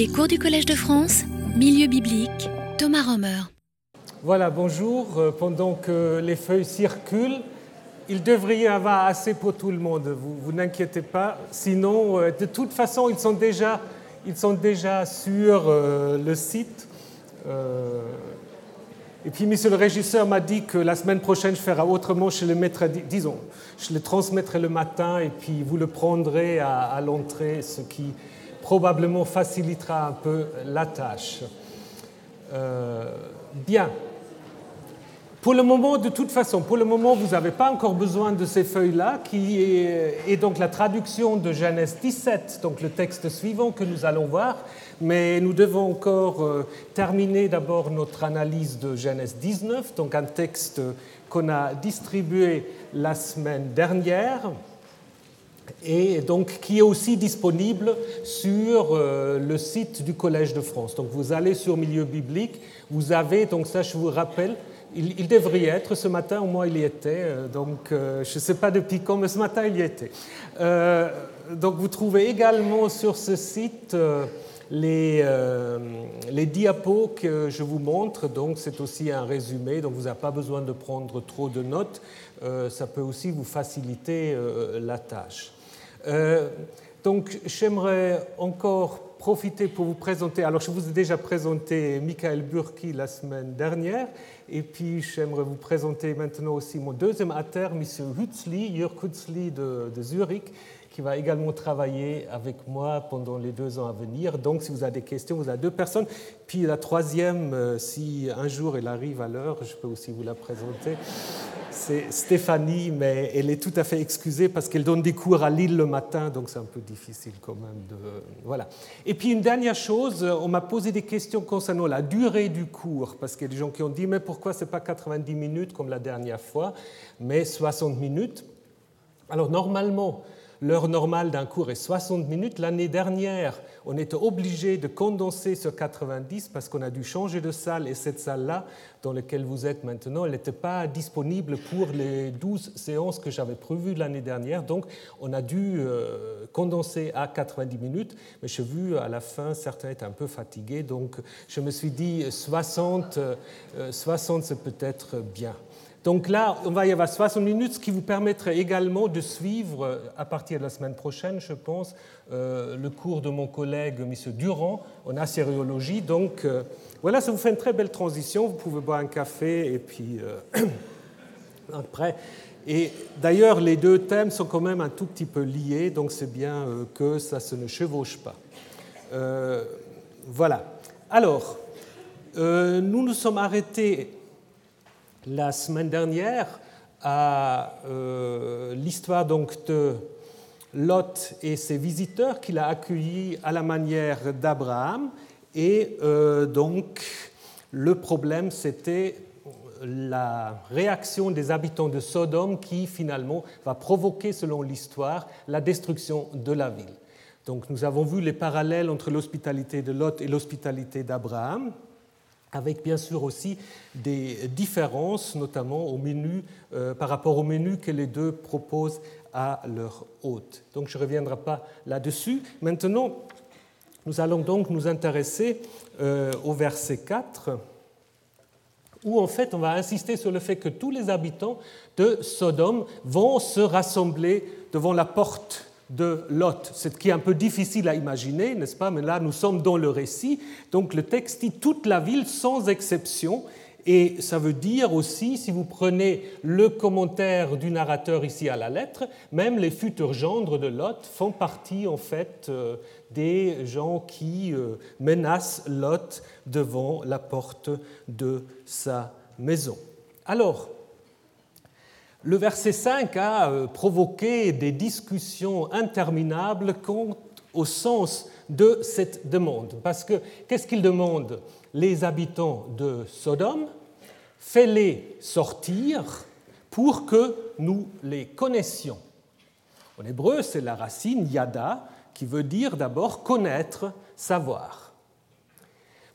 Les cours du Collège de France, Milieu biblique, Thomas Romer. Voilà, bonjour. Euh, pendant que les feuilles circulent, il devrait y avoir assez pour tout le monde. Vous, n'inquiétez pas. Sinon, euh, de toute façon, ils sont déjà, ils sont déjà sur euh, le site. et puis, monsieur le régisseur m'a dit que la semaine prochaine, je ferai autrement. Je le mettrai, disons, je le transmettrai le matin et puis vous le prendrez à l'entrée, ce qui probablement facilitera un peu la tâche. Euh, bien. Pour le moment, de toute façon, pour le moment, vous n'avez pas encore besoin de ces feuilles-là, qui est, donc la traduction de Genèse 17, donc le texte suivant que nous allons voir. Mais nous devons encore euh, terminer d'abord notre analyse de Genèse 19, donc un texte qu'on a distribué la semaine dernière et donc qui est aussi disponible sur euh, le site du Collège de France. Donc vous allez sur Milieu biblique, vous avez, donc ça je vous rappelle, il, devrait y être, ce matin au moins il y était, euh, donc euh, je ne sais pas depuis quand, mais ce matin il y était. donc vous trouvez également sur ce site les, les, diapos que je vous montre, donc c'est aussi un résumé, donc vous n'avez pas besoin de prendre trop de notes, ça peut aussi vous faciliter la tâche. Euh, donc j'aimerais encore profiter pour vous présenter, alors je vous ai déjà présenté Michael Burki la semaine dernière, et puis j'aimerais vous présenter maintenant aussi mon deuxième ater, M. Hutzli, Jörg Hutzli de, de Zurich, qui va également travailler avec moi pendant les deux ans à venir. Donc, si vous avez des questions, vous avez deux personnes. Puis la troisième, euh, si un jour elle arrive à l'heure, je peux aussi vous la présenter. C'est Stéphanie, mais elle est tout à fait excusée parce qu'elle donne des cours à Lille le matin, donc c'est un peu difficile quand même de. Voilà. Et puis une dernière chose, on m'a posé des questions concernant la durée du cours, parce qu'il y a des gens qui ont dit mais pourquoi c'est pas 90 minutes comme la dernière fois, mais 60 minutes? Alors normalement, L'heure normale d'un cours est 60 minutes. L'année dernière, on était obligé de condenser sur 90 parce qu'on a dû changer de salle et cette salle-là, dans laquelle vous êtes maintenant, elle n'était pas disponible pour les 12 séances que j'avais prévues l'année dernière. Donc, on a dû euh, condenser à 90 minutes. Mais j'ai vu à la fin, certains étaient un peu fatigués. Donc, je me suis dit 60, 60 euh, c'est peut-être bien. Donc là, on va y avoir 60 minutes, ce qui vous permettrait également de suivre, euh, à partir de la semaine prochaine, je pense, euh, le cours de mon collègue M. Durand en assyriologie. Donc euh, voilà, ça vous fait une très belle transition. Vous pouvez boire un café et puis après. Et d'ailleurs, les deux thèmes sont quand même un tout petit peu liés, donc c'est bien que ça se ne chevauche pas. voilà. Alors, nous nous sommes arrêtés la semaine dernière à euh, l'histoire donc de Lot et ses visiteurs qu'il a accueillis à la manière d'Abraham. Et euh, donc le problème, c'était la réaction des habitants de Sodome qui finalement va provoquer, selon l'histoire, la destruction de la ville. Donc nous avons vu les parallèles entre l'hospitalité de Lot et l'hospitalité d'Abraham avec bien sûr aussi des différences, notamment au menu, euh, par rapport au menu que les deux proposent à leur hôte. Donc je ne reviendrai pas là-dessus. Maintenant, nous allons donc nous intéresser euh, au verset 4, où en fait on va insister sur le fait que tous les habitants de Sodome vont se rassembler devant la porte de Lot, ce qui est un peu difficile à imaginer, n'est-ce pas? Mais là, nous sommes dans le récit. Donc le texte dit toute la ville sans exception. Et ça veut dire aussi, si vous prenez le commentaire du narrateur ici à la lettre, même les futurs gendres de Lot font partie en fait euh, des gens qui euh, menacent Lot devant la porte de sa maison. Alors, le verset 5 a euh, provoqué des discussions interminables quant au sens de cette demande. Parce que qu'est-ce qu'il demande Les habitants de Sodome, fais-les sortir pour que nous les connaissions. En hébreu, c'est la racine yada qui veut dire d'abord connaître, savoir.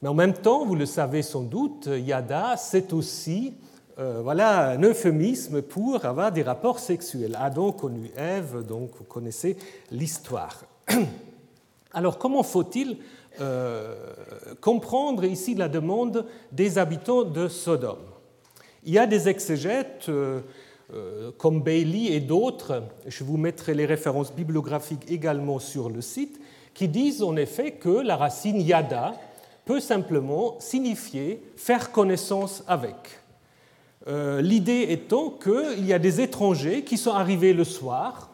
Mais en même temps, vous le savez sans doute, yada, c'est aussi euh, voilà un euphémisme pour avoir des rapports sexuels. Adam connu Ève, donc vous connaissez l'histoire. Alors comment faut-il euh, comprendre ici la demande des habitants de Sodome? Il y a des exégètes euh, comme Bailey et d'autres, je vous mettrai les références bibliographiques également sur le site, qui disent en effet que la racine yada peut simplement signifier faire connaissance avec. L'idée étant qu'il y a des étrangers qui sont arrivés le soir,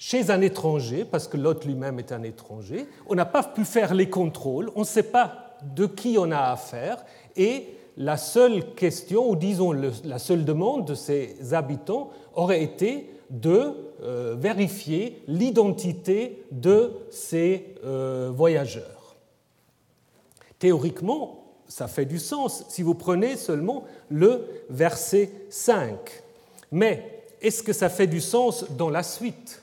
chez un étranger, parce que l'hôte lui-même est un étranger. On n'a pas pu faire les contrôles, on ne sait pas de qui on a affaire, et la seule question, ou disons la seule demande de ces habitants aurait été de euh, vérifier l'identité de ces euh, voyageurs. Théoriquement, ça fait du sens si vous prenez seulement le verset 5. Mais est-ce que ça fait du sens dans la suite?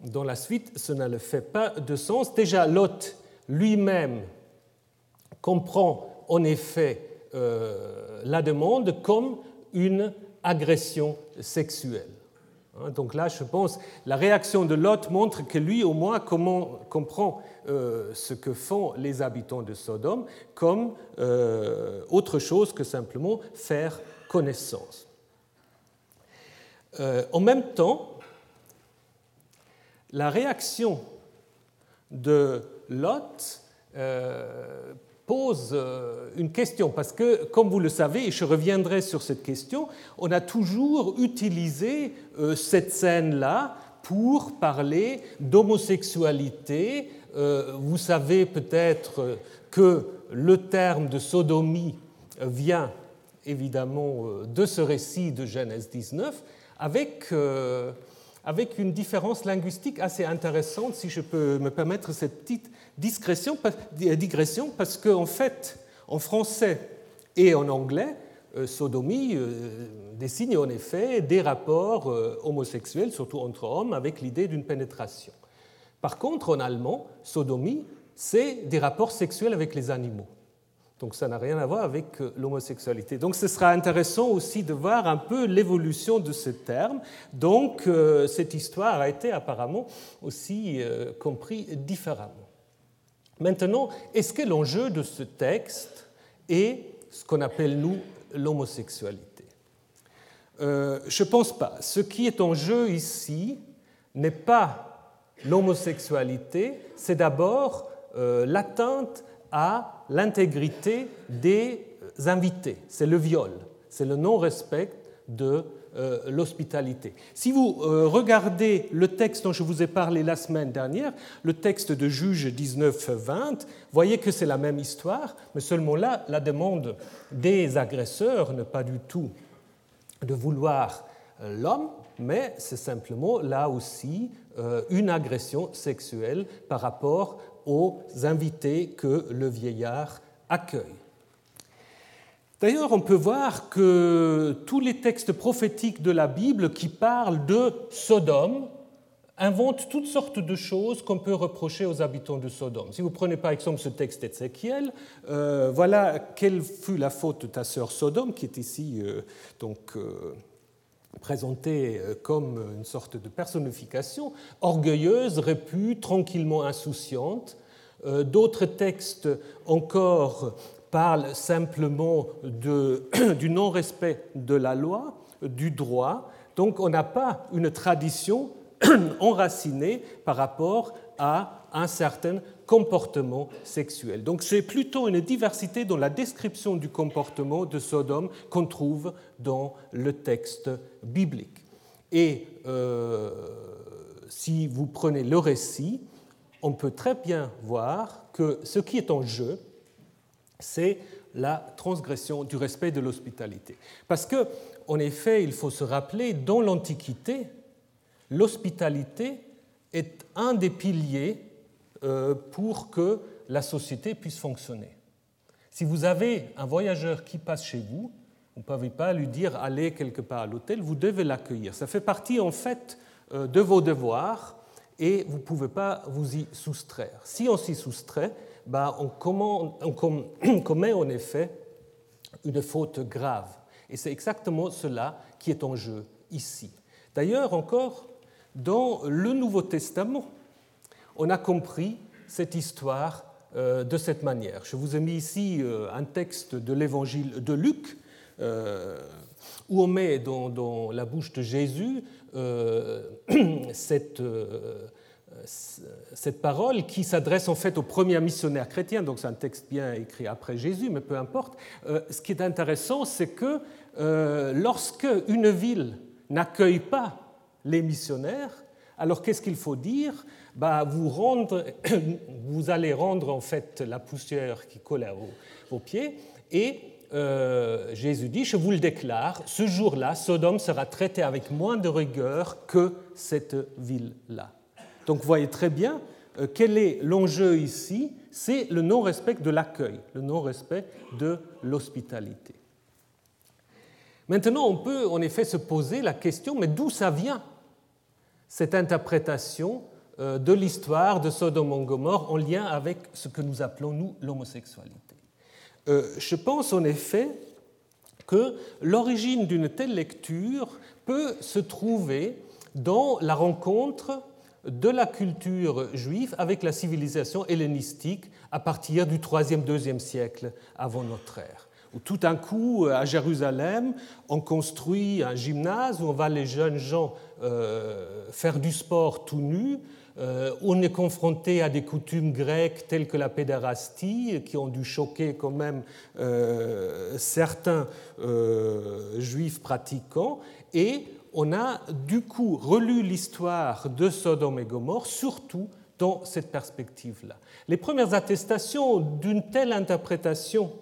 Dans la suite, cela ne fait pas de sens. Déjà, Lot lui-même comprend en effet euh, la demande comme une agression sexuelle. Hein, donc là, je pense, la réaction de Lot montre que lui, au moins, comprend euh, ce que font les habitants de Sodome comme euh, autre chose que simplement faire connaissance. en même temps, la réaction de Lot euh, pose euh, une question, parce que, comme vous le savez, et je reviendrai sur cette question, on a toujours utilisé euh, cette scène-là pour parler d'homosexualité. Vous savez peut-être que le terme de sodomie vient évidemment de ce récit de Genèse 19, avec avec une différence linguistique assez intéressante, si je peux me permettre cette petite euh, digression, parce qu'en en fait, en français et en anglais, euh, sodomie euh, désigne en effet des rapports homosexuels, surtout entre hommes, avec l'idée d'une pénétration. Par contre, en allemand, sodomie, c'est des rapports sexuels avec les animaux. Donc ça n'a rien à voir avec euh, l'homosexualité. Donc ce sera intéressant aussi de voir un peu l'évolution de ce terme. Donc euh, cette histoire a été apparemment aussi euh, comprise différemment. Maintenant, est-ce que l'enjeu de ce texte est ce qu'on appelle nous l'homosexualité? Je ne pense pas. Ce qui est en jeu ici n'est pas l'homosexualité, c'est d'abord l'atteinte à l'intégrité des invités. C'est le viol, c'est le non-respect de euh, l'hospitalité. Si vous euh, regardez le texte dont je vous ai parlé la semaine dernière, le texte de Juge 19-20, voyez que c'est la même histoire, mais seulement là, la demande des agresseurs n'est pas du tout de vouloir euh, l'homme, mais c'est simplement là aussi une agression sexuelle par rapport aux invités que le vieillard accueille. D'ailleurs, on peut voir que tous les textes prophétiques de la Bible qui parlent de Sodome inventent toutes sortes de choses qu'on peut reprocher aux habitants de Sodome. Si vous prenez par exemple ce texte d'Ézéchiel, euh, voilà quelle fut la faute de ta sœur Sodome, qui est ici euh, donc euh, présentée comme une sorte de personnification, orgueilleuse, répue, tranquillement insouciante. Euh, d'autres textes encore parlent simplement du non-respect de la loi, du droit. Donc on n'a pas une tradition enracinée par rapport à un certain comportement sexuel. Donc c'est plutôt une diversité dans la description du comportement de Sodome qu'on trouve dans le texte biblique. Et euh, si vous prenez le récit, on peut très bien voir que ce qui est en jeu, c'est la transgression du respect de l'hospitalité. Parce que, en effet, il faut se rappeler, dans l'Antiquité, l'hospitalité est un des piliers pour que la société puisse fonctionner. Si vous avez un voyageur qui passe chez vous, vous ne pouvez pas lui dire allez quelque part à l'hôtel, vous devez l'accueillir. Ça fait partie en fait euh, de vos devoirs et vous ne pouvez pas vous y soustraire. Si on s'y soustrait, ben on, commet en effet une faute grave. Et c'est exactement cela qui est en jeu ici. D'ailleurs, encore, dans le Nouveau Testament, on a compris cette histoire euh, de cette manière. Je vous ai mis ici euh, un texte de l'évangile de Luc, euh, où on met dans, la bouche de Jésus cette, cette parole qui s'adresse en fait aux premiers missionnaires chrétiens, donc c'est un texte bien écrit après Jésus, mais peu importe. ce qui est intéressant, c'est que lorsque une ville n'accueille pas les missionnaires, alors qu'est-ce qu'il faut dire? Bah, vous, allez rendre en fait la poussière qui colle à vos, pieds et euh, Jésus dit, je vous le déclare, ce jour-là, Sodome sera traité avec moins de rigueur que cette ville-là. Donc vous voyez très bien euh, quel est l'enjeu ici, c'est le non-respect de l'accueil, le non-respect de l'hospitalité. Maintenant, on peut en effet se poser la question, mais d'où ça vient cette interprétation de l'histoire de Sodome et Gomorre en lien avec ce que nous appelons, nous, l'homosexualité. Euh, je pense en effet que l'origine d'une telle lecture peut se trouver dans la rencontre de la culture juive avec la civilisation hellénistique à partir du 3e, 2e siècle avant notre ère où tout d'un coup, à Jérusalem, on construit un gymnase où on va les jeunes gens euh, faire du sport tout nus. Euh, on est confronté à des coutumes grecques telles que la pédérastie, qui ont dû choquer quand même euh, certains juifs pratiquants. Et on a du coup relu l'histoire de Sodome et Gomorre, surtout dans cette perspective-là. Les premières attestations d'une telle interprétation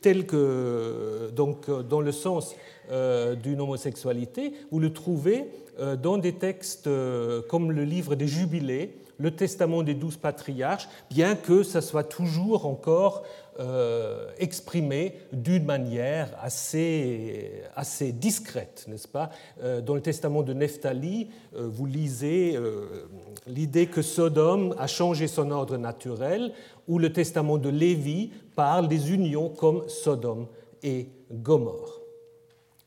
tel que, donc, dans le sens euh, d'une homosexualité, vous le trouvez euh, dans des textes euh, comme le livre des Jubilés, le Testament des douze patriarches, bien que ça soit toujours encore exprimé d'une manière assez, assez discrète, n'est-ce pas? Dans le Testament de Nephtali, vous lisez l'idée que Sodome a changé son ordre naturel, ou le Testament de Lévi parle des unions comme Sodome et Gomorre.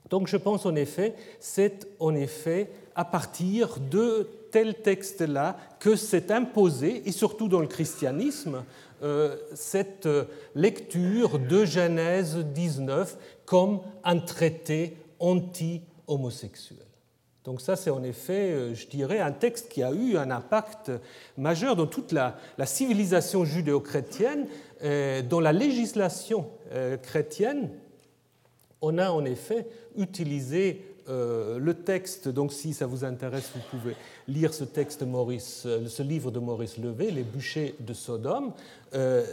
Donc je pense en effet, c'est en effet à partir de tel texte-là que s'est imposé, et surtout dans le christianisme, euh, cette lecture de Genèse 19 comme un traité anti-homosexuel. Donc ça, c'est en effet, euh, je dirais, un texte qui a eu un impact majeur dans toute la, civilisation judéo-chrétienne, euh, dans la législation euh, chrétienne. On a en effet utilisé le texte, donc si ça vous intéresse, vous pouvez lire ce texte, Maurice, ce livre de Maurice Levé, Les bûchers de Sodome.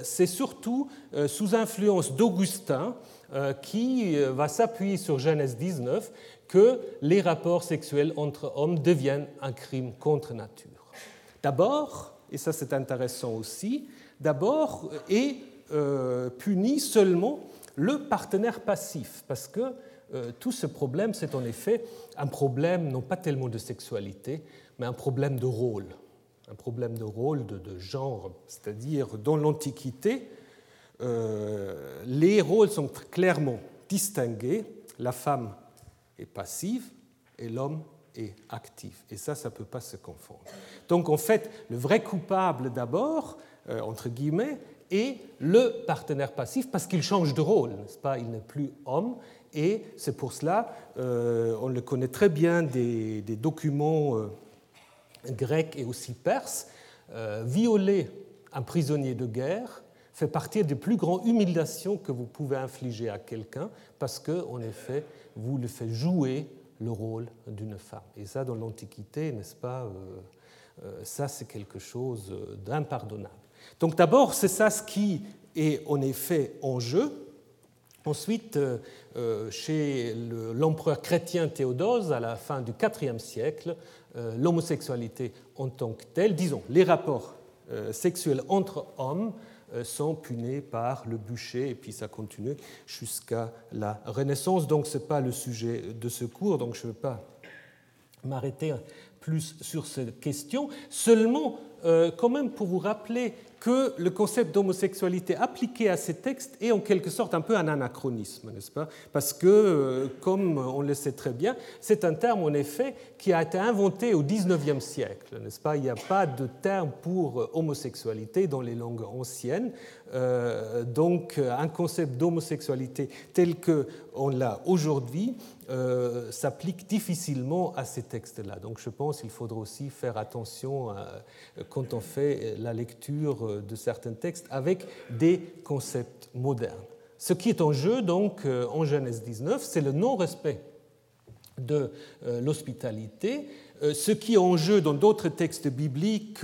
C'est surtout sous influence d'Augustin qui va s'appuyer sur Genèse 19 que les rapports sexuels entre hommes deviennent un crime contre nature. D'abord, et ça c'est intéressant aussi, d'abord est euh, puni seulement le partenaire passif, parce que euh, tout ce problème, c'est en effet un problème non pas tellement de sexualité, mais un problème de rôle, un problème de rôle, de, genre, c'est-à-dire dans l'Antiquité, euh, les rôles sont clairement distingués, la femme est passive et l'homme est actif. Et ça, ça ne peut pas se confondre. Donc en fait, le vrai coupable d'abord, euh, entre guillemets, est le partenaire passif parce qu'il change de rôle, n'est-ce pas? Il n'est plus homme. Et c'est pour cela, euh, on le connaît très bien des, documents euh, grecs et aussi perses, violer un prisonnier de guerre fait partie des plus grandes humiliations que vous pouvez infliger à quelqu'un parce que, en effet, vous le faites jouer le rôle d'une femme. Et ça, dans l'Antiquité, n'est-ce pas, euh, euh, ça c'est quelque chose d'impardonnable. Donc d'abord, c'est ça ce qui est en effet en jeu. Ensuite, euh, chez l'empereur chrétien Théodose, à la fin du IVe siècle, l'homosexualité en tant que telle, disons, les rapports sexuels entre hommes euh, sont punis par le bûcher, et puis ça continue jusqu'à la Renaissance. Donc ce n'est pas le sujet de ce cours, donc je ne veux pas m'arrêter plus sur cette question. Seulement, quand même pour vous rappeler que le concept d'homosexualité appliqué à ces textes est en quelque sorte un peu un anachronisme, n'est-ce pas? Parce que, euh, comme on le sait très bien, c'est un terme en effet qui a été inventé au XIXe siècle, n'est-ce pas? Il n'y a pas de terme pour homosexualité dans les langues anciennes. Euh, donc, un concept d'homosexualité tel qu'on l'a aujourd'hui euh, difficilement à ces textes-là. Donc je pense qu'il faudra aussi faire attention quand on fait la lecture de certains textes avec des concepts modernes. Ce qui est en jeu donc euh, en Genèse 19, c'est le non-respect de euh, l'hospitalité. Ce qui est en jeu dans d'autres textes bibliques,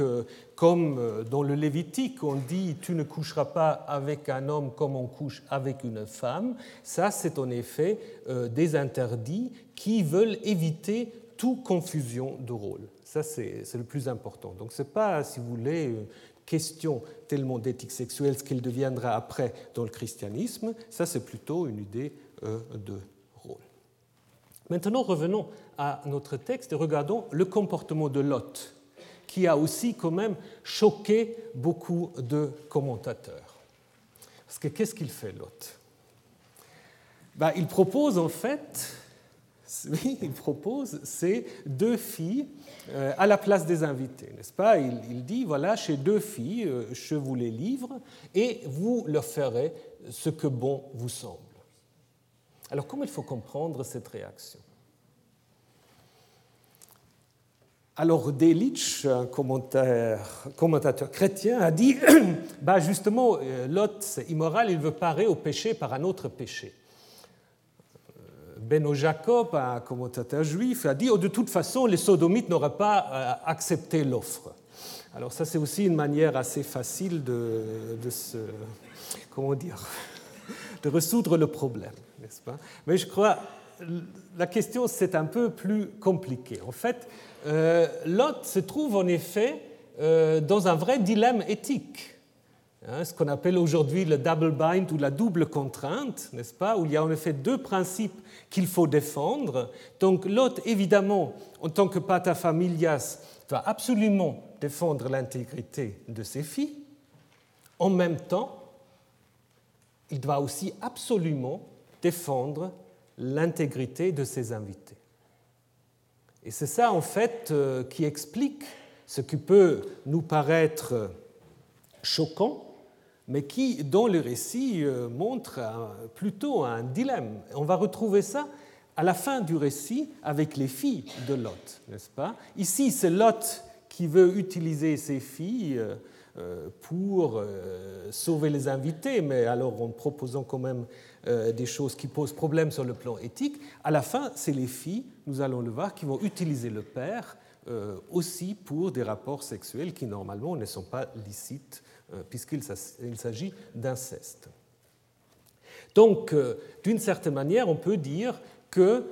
comme dans le Lévitique, on dit tu ne coucheras pas avec un homme comme on couche avec une femme, ça c'est en effet des interdits qui veulent éviter toute confusion de rôle. Ça c'est le plus important. Donc ce n'est pas, si vous voulez, une question tellement d'éthique sexuelle, ce qu'elle deviendra après dans le christianisme, ça c'est plutôt une idée de Maintenant, revenons à notre texte et regardons le comportement de Lot, qui a aussi quand même choqué beaucoup de commentateurs. Parce que qu'est-ce qu'il fait, Lot? Ben, Il propose en fait, oui, il propose ces deux filles euh, à la place des invités, n'est-ce pas? Il, dit, voilà, chez deux filles, euh, je vous les livre et vous leur ferez ce que bon vous semble. Alors comment il faut comprendre cette réaction? Alors Delitzsch, un commentateur chrétien, a dit bah justement, euh, Lot, c'est immoral, il veut parer au péché par un autre péché. Euh, Beno Jacob, un commentateur juif, a dit oh, de toute façon, les sodomites n'auraient pas euh, accepté l'offre. Alors ça, c'est aussi une manière assez facile de, de se, comment dire, de résoudre le problème, Mais je crois la question c'est un peu plus compliqué. En fait, euh, Lot se trouve en effet euh, dans un vrai dilemme éthique, hein, ce qu'on appelle aujourd'hui le double bind ou la double contrainte, n'est-ce pas, où il y a en effet deux principes qu'il faut défendre. Donc Lot, évidemment, en tant que pater familias, doit absolument défendre l'intégrité de ses filles. En même temps, il doit aussi absolument défendre l'intégrité de ses invités. Et c'est ça, en fait, euh, qui explique ce qui peut nous paraître choquant, mais qui, dans le récit, euh, montre plutôt un dilemme. On va retrouver ça à la fin du récit avec les filles de Lot, n'est-ce pas? Ici, c'est Lot qui veut utiliser ses filles euh, pour sauver les invités, mais alors en proposant quand même des choses qui posent problème sur le plan éthique. À la fin, c'est les filles, nous allons le voir, qui vont utiliser le père euh, aussi pour des rapports sexuels qui normalement ne sont pas licites euh, puisqu'il s'agit d'inceste. Donc, d'une certaine manière, on peut dire que,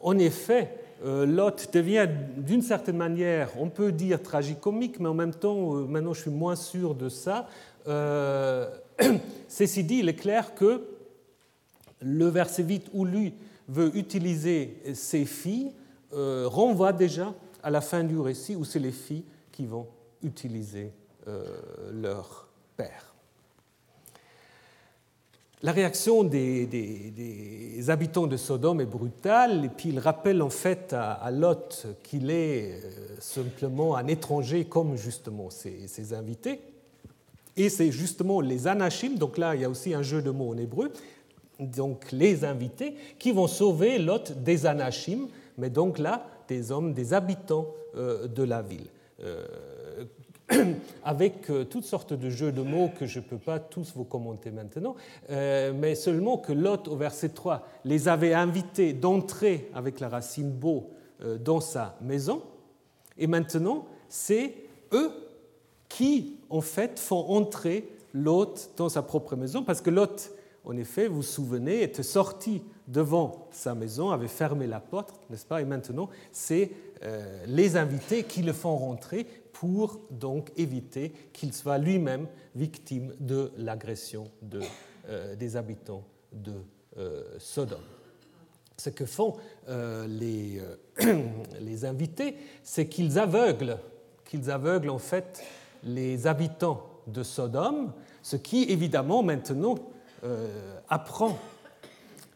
en effet, Lot devient d'une certaine manière, on peut dire tragicomique, mais en même temps, maintenant je suis moins sûr de ça. Ceci dit, il est clair que le verset 8 où lui veut utiliser ses filles euh, renvoie déjà à la fin du récit où c'est les filles qui vont utiliser euh, leur père. La réaction des, habitants de Sodome est brutale, et puis il rappelle en fait à, Lot qu'il est euh, simplement un étranger comme justement ses, invités. Et c'est justement les anachim, donc là il y a aussi un jeu de mots en hébreu, donc les invités, qui vont sauver Lot des anachim, mais donc là, des hommes, des habitants euh, de la ville. Euh, avec euh, toutes sortes de jeux de mots que je ne peux pas tous vous commenter maintenant, mais seulement que Lot, au verset 3, les avait invités d'entrer avec la racine beau dans sa maison, et maintenant, c'est eux qui, en fait, font entrer Lot dans sa propre maison, parce que Lot en effet, vous vous souvenez, était sorti devant sa maison, avait fermé la porte, n'est-ce pas Et maintenant, c'est euh, les invités qui le font rentrer pour donc éviter qu'il soit lui-même victime de l'agression euh, des habitants de euh, Sodome. Ce que font les, les, invités, c'est qu'ils aveuglent qu'ils aveuglent en fait les habitants de Sodome, ce qui évidemment maintenant apprend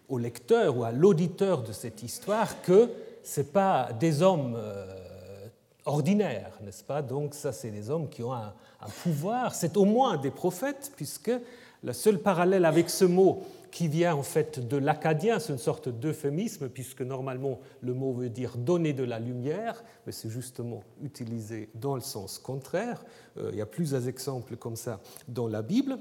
au lecteur ou à l'auditeur de cette histoire que ce n'est pas des hommes euh, ordinaires, n'est-ce pas? Donc ça, c'est des hommes qui ont un, un pouvoir, c'est au moins des prophètes, puisque le seul parallèle avec ce mot qui vient en fait de l'acadien, c'est une sorte d'euphémisme, puisque normalement le mot veut dire donner de la lumière, mais c'est justement utilisé dans le sens contraire. Euh, il y a plusieurs exemples comme ça dans la Bible.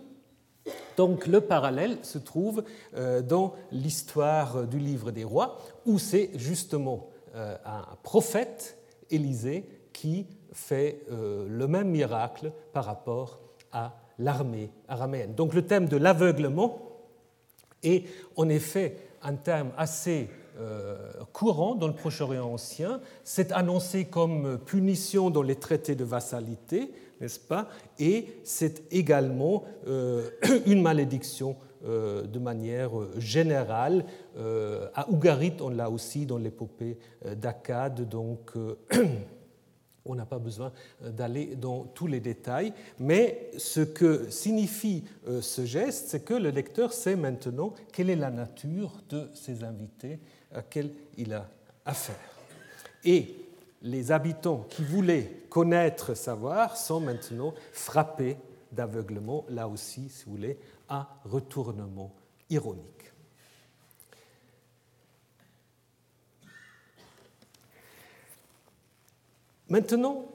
Donc le parallèle se trouve euh, dans l'histoire du livre des rois, où c'est justement euh, un prophète, Élisée, qui fait le même miracle par rapport à l'armée araméenne. Donc le thème de l'aveuglement est en effet un terme assez euh, courant dans le Proche-Orient ancien. C'est annoncé comme punition dans les traités de vassalité, n'est-ce pas? Et c'est également euh, une malédiction euh, de manière générale. à Ougarit, on l'a aussi dans l'épopée d'Akkad, donc On n'a pas besoin euh, d'aller dans tous les détails, mais ce que signifie euh, ce geste, c'est que le lecteur sait maintenant quelle est la nature de ces invités à qui il a affaire. Et les habitants qui voulaient connaître, savoir, sont maintenant frappés d'aveuglement, là aussi, si vous voulez, un retournement ironique. Maintenant,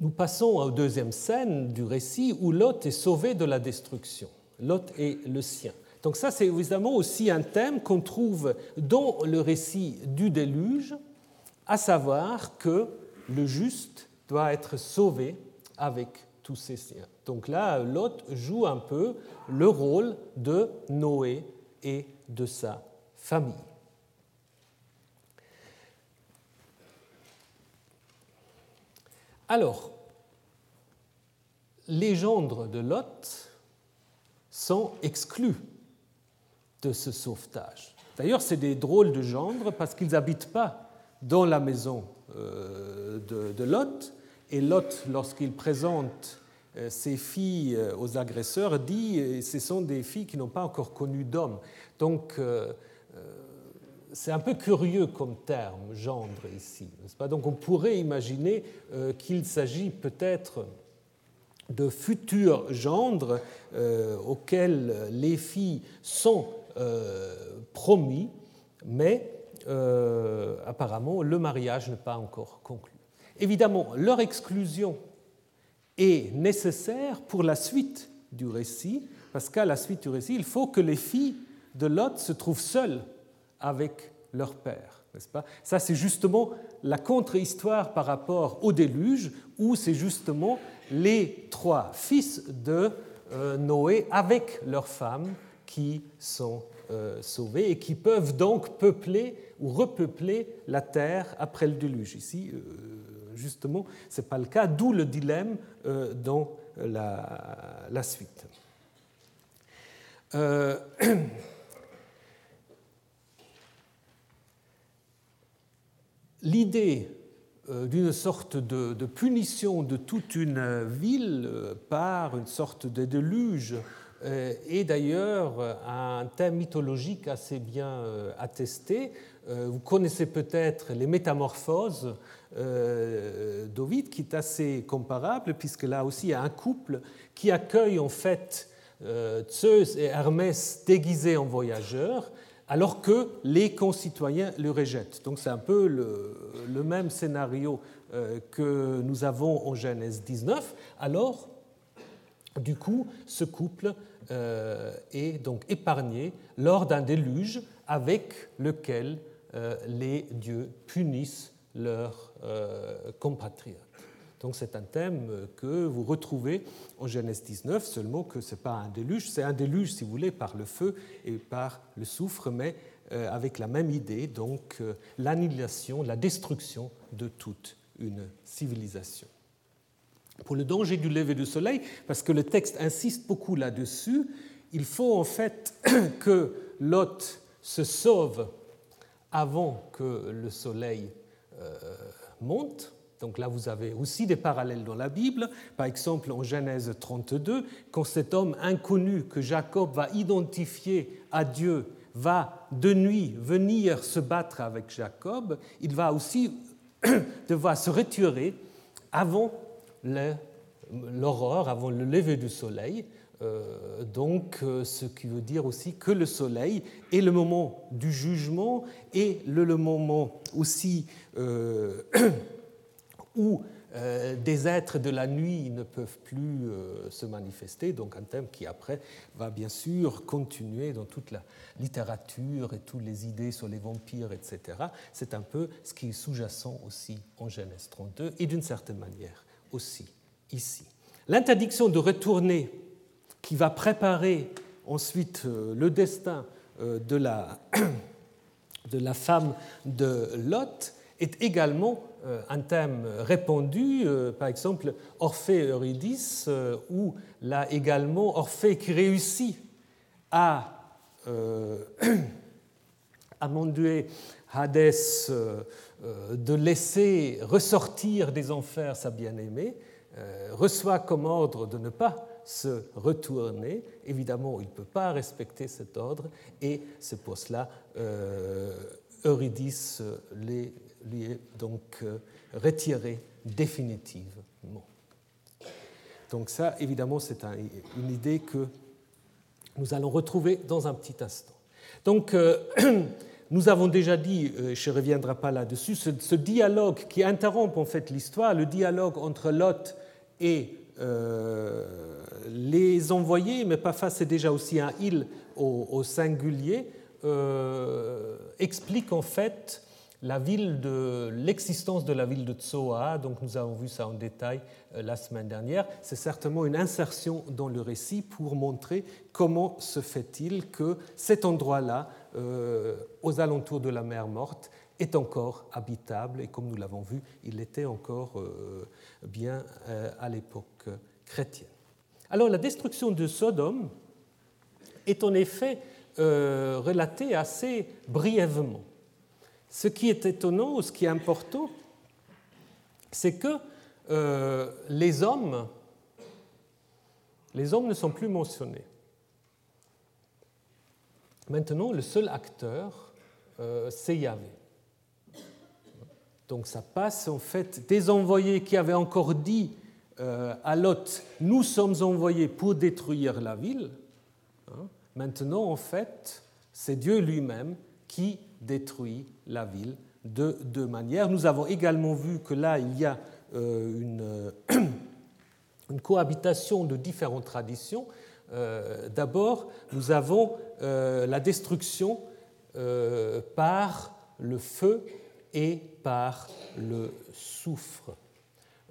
nous passons aux deuxième scène du récit où Lot est sauvé de la destruction. Lot est le sien. Donc ça, c'est évidemment aussi un thème qu'on trouve dans le récit du déluge, à savoir que le juste doit être sauvé avec tous ses siens. Donc là, Lot joue un peu le rôle de Noé et de sa famille. Alors, les gendres de Lot sont exclus de ce sauvetage. D'ailleurs, c'est des drôles de gendres parce qu'ils n'habitent pas dans la maison euh, de, Lot. Et Lot, lorsqu'il présente euh, ses filles euh, aux agresseurs, dit ce sont des filles qui n'ont pas encore connu d'homme. Donc, c'est un peu curieux comme terme, gendre, ici. Pas? Donc on pourrait imaginer qu'il s'agit peut-être de futurs gendres auxquels les filles sont promis, mais apparemment le mariage n'est pas encore conclu. Évidemment, leur exclusion est nécessaire pour la suite du récit, parce qu'à la suite du récit, il faut que les filles de Lot se trouvent seules avec leur père. N'est-ce pas? Ça, c'est justement la contre-histoire par rapport au déluge, où c'est justement les trois fils de euh, Noé avec leurs femmes qui sont euh, sauvés et qui peuvent donc peupler ou repeupler la terre après le déluge. Ici, euh, justement, ce n'est pas le cas, d'où le dilemme dans la, suite. l'idée euh, d'une sorte de, punition de toute une ville euh, par une sorte de déluge euh, est d'ailleurs un thème mythologique assez bien attesté. Vous connaissez peut-être les métamorphoses d'Ovide, qui est assez comparable, puisque là aussi il y a un couple qui accueille en fait Zeus et Hermès déguisés en voyageurs alors que les concitoyens le rejettent. Donc c'est un peu le, même scénario euh, que nous avons en Genèse 19. Alors, du coup, ce couple euh, est donc épargné lors d'un déluge avec lequel euh, les dieux punissent leurs compatriotes. Donc c'est un thème que vous retrouvez en Genèse 19, seulement que ce n'est pas un déluge, c'est un déluge, si vous voulez, par le feu et par le soufre, mais euh, avec la même idée, donc euh, l'annihilation, la destruction de toute une civilisation. Pour le danger du lever du soleil, parce que le texte insiste beaucoup là-dessus, il faut en fait que Lot se sauve avant que le soleil euh, monte. Donc là, vous avez aussi des parallèles dans la Bible. Par exemple, en Genèse 32, quand cet homme inconnu que Jacob va identifier à Dieu va de nuit venir se battre avec Jacob, il va aussi devoir se retirer avant l'aurore, avant le lever du soleil. Euh, donc, euh, ce qui veut dire aussi que le soleil est le moment du jugement et le, moment aussi euh, où des êtres de la nuit ne peuvent plus se manifester, donc un thème qui après va bien sûr continuer dans toute la littérature et toutes les idées sur les vampires, etc. C'est un peu ce qui est sous-jacent aussi en Genèse 32 et d'une certaine manière aussi ici. L'interdiction de retourner qui va préparer ensuite euh, le destin euh, de la, femme de Lot est également euh, un thème répandu, par exemple Orphée Eurydice, où là également Orphée qui réussit à amenduer Hadès de laisser ressortir des enfers sa bien-aimée, reçoit comme ordre de ne pas se retourner. Évidemment, il ne peut pas respecter cet ordre et c'est pour cela euh, Eurydice lui est donc euh, retiré définitivement. Donc ça, évidemment, c'est une idée que nous allons retrouver dans un petit instant. Donc, euh, nous avons déjà dit, je ne reviendrai pas là-dessus, ce, dialogue qui interrompt en fait l'histoire, le dialogue entre Lot et euh, les envoyer, mais pas c'est déjà aussi un il au, singulier, euh, explique en fait l'existence de la ville de Tsoa. Donc nous avons vu ça en détail euh, la semaine dernière. C'est certainement une insertion dans le récit pour montrer comment se fait-il que cet endroit-là, aux alentours de la mer Morte, est encore habitable et comme nous l'avons vu, il était encore euh, bien euh, à l'époque chrétienne. Alors la destruction de Sodome est en effet euh, relatée assez brièvement. Ce qui est étonnant ou ce qui est important, c'est que les hommes, les hommes ne sont plus mentionnés. Maintenant, le seul acteur, c'est Yahvé. Donc ça passe en fait des envoyés qui avaient encore dit euh, à Lot, nous sommes envoyés pour détruire la ville. Hein. Maintenant, en fait, c'est Dieu lui-même qui détruit la ville de deux manières. Nous avons également vu que là, il y a euh, une, cohabitation de différentes traditions. Euh, d'abord, nous avons la destruction par le feu et par le soufre.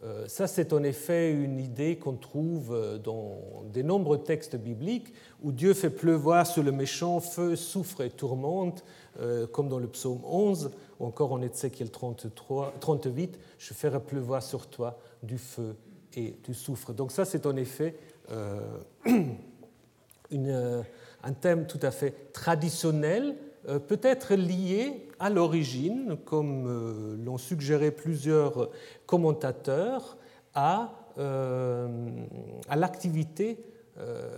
Euh, ça, c'est en effet une idée qu'on trouve dans de nombreux textes bibliques où Dieu fait pleuvoir sur le méchant feu, soufre et tourmente, euh, comme dans le psaume 11, ou encore en Ézéchiel 33, 38, je ferai pleuvoir sur toi du feu et du soufre. Donc ça, c'est en effet euh, une, un thème tout à fait traditionnel euh, peut être lié à l'origine, comme euh, l'ont suggéré plusieurs commentateurs, à, euh, à l'activité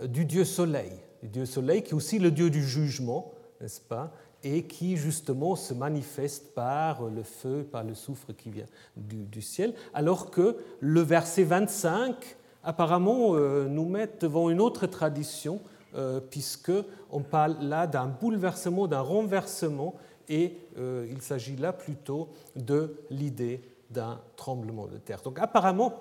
du dieu soleil. Le dieu soleil qui est aussi le dieu du jugement, n'est-ce pas et qui justement se manifeste par le feu, par le soufre qui vient du, du ciel, alors que le verset 25 apparemment nous met devant une autre tradition euh, puisqu'on parle là d'un bouleversement, d'un renversement, et euh, il s'agit là plutôt de l'idée d'un tremblement de terre. Donc apparemment,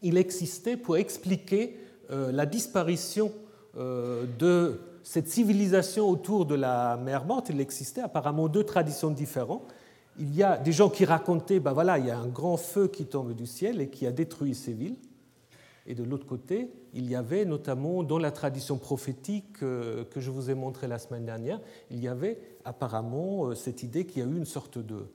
il existait pour expliquer euh, la disparition de cette civilisation autour de la mer Morte, il existait apparemment deux traditions différentes. Il y a des gens qui racontaient, ben voilà, il y a un grand feu qui tombe du ciel et qui a détruit ces villes. Et de l'autre côté, il y avait notamment dans la tradition prophétique euh, que je vous ai montré la semaine dernière, il y avait apparemment euh, cette idée qu'il y a eu une sorte de,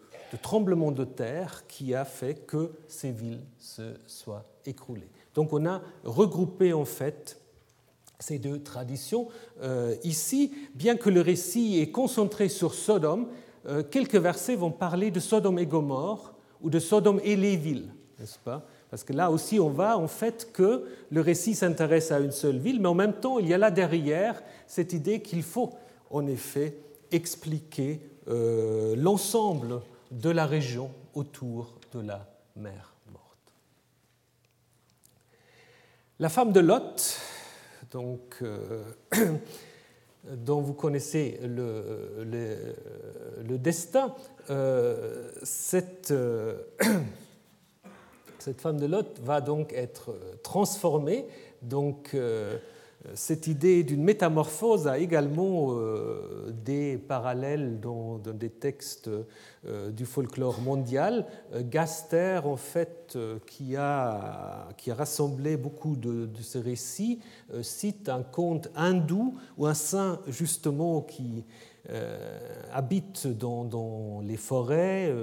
tremblement de terre qui a fait que ces villes se soient écroulées. Donc on a regroupé en fait ces deux traditions. Euh, ici, bien que le récit est concentré sur Sodome, quelques versets vont parler de Sodome et Gomorre ou de Sodome et les villes, n'est-ce pas? Parce que là aussi, on voit en fait que le récit s'intéresse à une seule ville, mais en même temps, il y a là derrière cette idée qu'il faut en effet expliquer euh, l'ensemble de la région autour de la mer morte. La femme de Lot, donc, euh, dont vous connaissez le, le, destin, euh, cette, cette, femme de Lot va donc être transformée. Donc, cette idée d'une métamorphose a également euh, des parallèles dans, des textes euh, du folklore mondial. Euh, Gaster, en fait, qui a, qui a rassemblé beaucoup de, de ces récits, cite un conte hindou où un saint, justement, qui habite dans, les forêts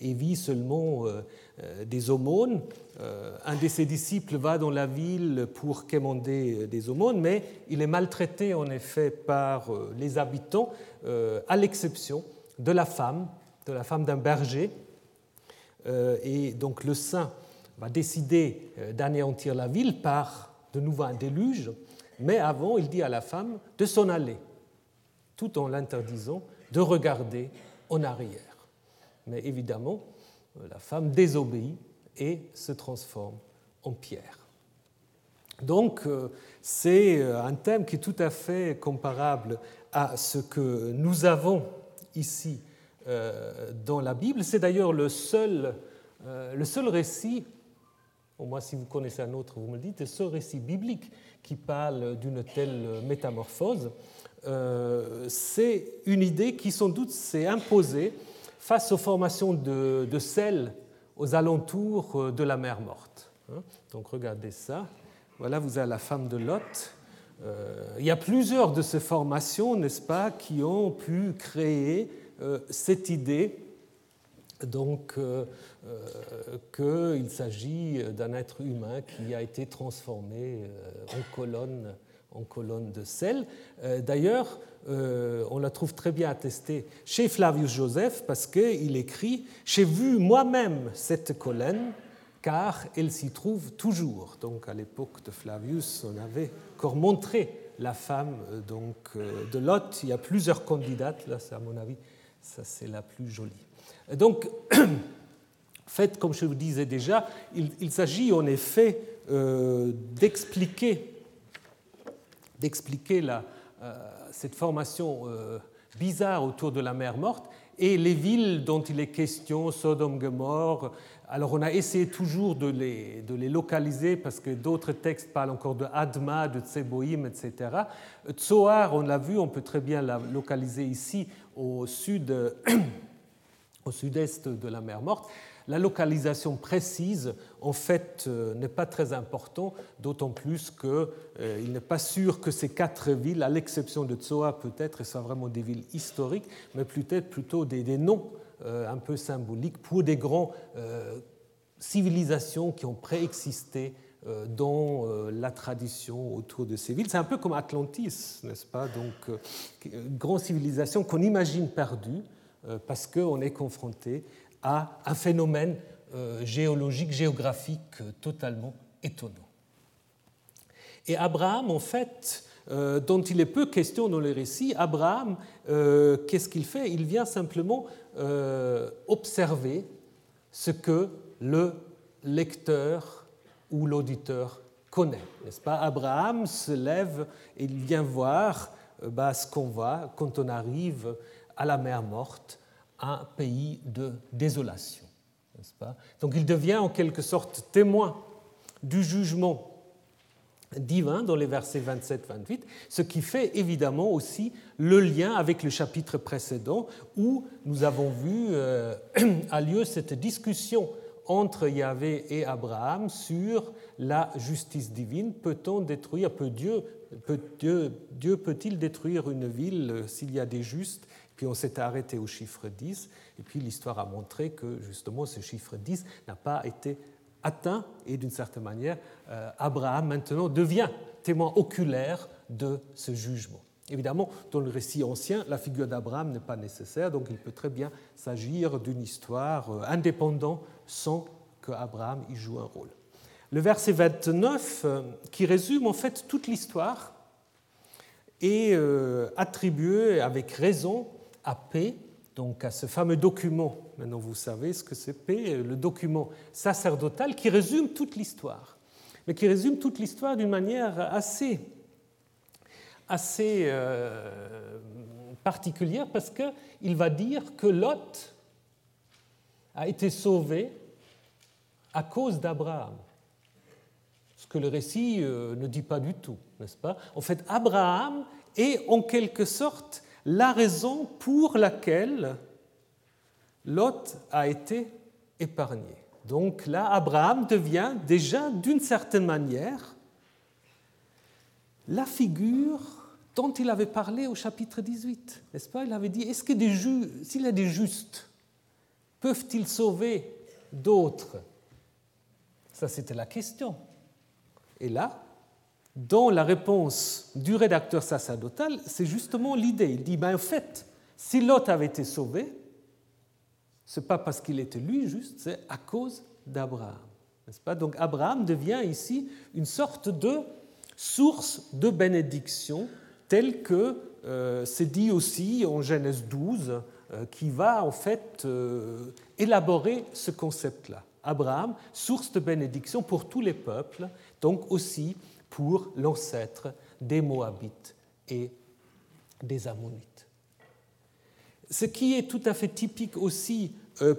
et vit seulement des aumônes. Euh, un de ses disciples va dans la ville pour quémander des aumônes, mais il est maltraité en effet par euh, les habitants, euh, à l'exception de la femme, de la femme d'un berger. Et donc le saint va décider d'anéantir la ville par de nouveau un déluge, mais avant il dit à la femme de s'en aller, tout en l'interdisant de regarder en arrière. Mais évidemment, la femme désobéit et se transforme en pierre. Donc euh, c'est euh, un thème qui est tout à fait comparable à ce que nous avons ici euh, dans la Bible. C'est d'ailleurs le seul, le seul récit, au moins si vous connaissez un autre, vous me le dites, le seul récit biblique qui parle d'une telle métamorphose. C'est une idée qui sans doute s'est imposée face aux formations de, sel aux alentours euh, de la mer morte. Hein. Donc regardez ça. Voilà, vous avez la femme de Lot. Euh, il y a plusieurs de ces formations, n'est-ce pas, qui ont pu créer euh, cette idée donc qu'il s'agit d'un être humain qui a été transformé en colonne, en colonne de sel. D'ailleurs, euh, on la trouve très bien attestée chez Flavius Joseph parce qu'il écrit J'ai vu moi-même cette colonne car elle s'y trouve toujours. Donc à l'époque de Flavius, on avait encore montré la femme euh, donc, euh, de Lot. Il y a plusieurs candidates, là, à mon avis, ça c'est la plus jolie. Donc, en fait, comme je vous disais déjà, il, s'agit en effet d'expliquer, d'expliquer la, cette formation euh, bizarre autour de la mer morte et les villes dont il est question, Sodome, Gomorre. Alors on a essayé toujours de les, de les localiser parce que d'autres textes parlent encore de Adma, de Tseboïm, etc. Tsoar, on l'a vu, on peut très bien la localiser ici au sud, au sud-est de la mer morte. La localisation précise, en fait, euh, n'est pas très importante, d'autant plus qu'il euh, n'est pas sûr que ces quatre villes, à l'exception de Tsoa peut-être, soient vraiment des villes historiques, mais peut-être plutôt des, noms euh, un peu symboliques pour des grandes civilisations qui ont préexisté dans la tradition autour de ces villes. C'est un peu comme Atlantis, n'est-ce pas? Donc, une grande civilisation qu'on imagine perdue parce qu'on est confronté à un phénomène euh, géologique, géographique euh, totalement étonnant. Et Abraham, en fait, euh, dont il est peu question dans les récits, Abraham, qu'est-ce qu'il fait? Il vient simplement observer ce que le lecteur ou l'auditeur connaît, n'est-ce pas? Abraham se lève et il vient voir bah, ce qu'on voit quand on arrive à la mer morte, un pays de désolation. Pas? Donc il devient en quelque sorte témoin du jugement divin dans les versets 27-28, ce qui fait évidemment aussi le lien avec le chapitre précédent où nous avons vu euh, a lieu cette discussion entre Yahvé et Abraham sur la justice divine. Peut-on détruire, peut peut Dieu, Dieu peut-il détruire une ville s'il y a des justes puis on s'est arrêté au chiffre 10, et puis l'histoire a montré que justement ce chiffre 10 n'a pas été atteint, et d'une certaine manière, euh, Abraham maintenant devient témoin oculaire de ce jugement. Évidemment, dans le récit ancien, la figure d'Abraham n'est pas nécessaire, donc il peut très bien s'agir d'une histoire euh, indépendante sans qu'Abraham y joue un rôle. Le verset 29, euh, qui résume en fait toute l'histoire, est attribué avec raison à P, donc à ce fameux document, maintenant vous savez ce que c'est P, le document sacerdotal qui résume toute l'histoire, mais qui résume toute l'histoire d'une manière assez assez euh, particulière parce qu'il va dire que Lot a été sauvé à cause d'Abraham. Ce que le récit euh, ne dit pas du tout, n'est-ce pas? En fait, Abraham est en quelque sorte la raison pour laquelle Lot a été épargné. Donc là, Abraham devient déjà d'une certaine manière la figure dont il avait parlé au chapitre 18, n'est-ce pas? Il avait dit, est-ce que s'il y a des justes, peuvent-ils sauver d'autres? Ça, c'était la question. Et là, dans la réponse du rédacteur sacerdotal, c'est justement l'idée. Il dit, ben, en fait, si Lot avait été sauvé, ce n'est pas parce qu'il était lui juste, c'est à cause d'Abraham. Pas? Donc Abraham devient ici une sorte de source de bénédiction telle que euh, c'est dit aussi en Genèse 12, euh, qui va en fait euh, élaborer ce concept-là. Abraham, source de bénédiction pour tous les peuples, donc aussi pour l'ancêtre des Moabites et des Ammonites. Ce qui est tout à fait typique aussi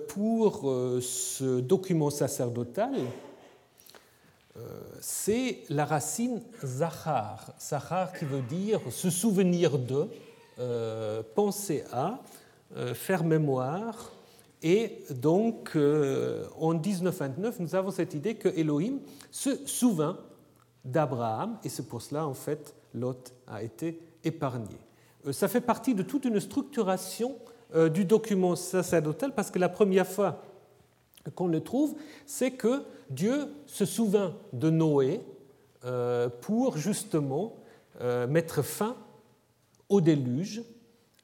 pour ce document sacerdotal, euh, c'est la racine zachar. Zachar qui veut dire se souvenir de, euh, penser à, euh, faire mémoire. Et donc, en 1929, nous avons cette idée que Elohim se souvint d'Abraham, et c'est pour cela, en fait, Lot a été épargné. Ça fait partie de toute une structuration du document sacerdotal, parce que la première fois qu'on le trouve, c'est que Dieu se souvint de Noé euh, pour justement euh, mettre fin au déluge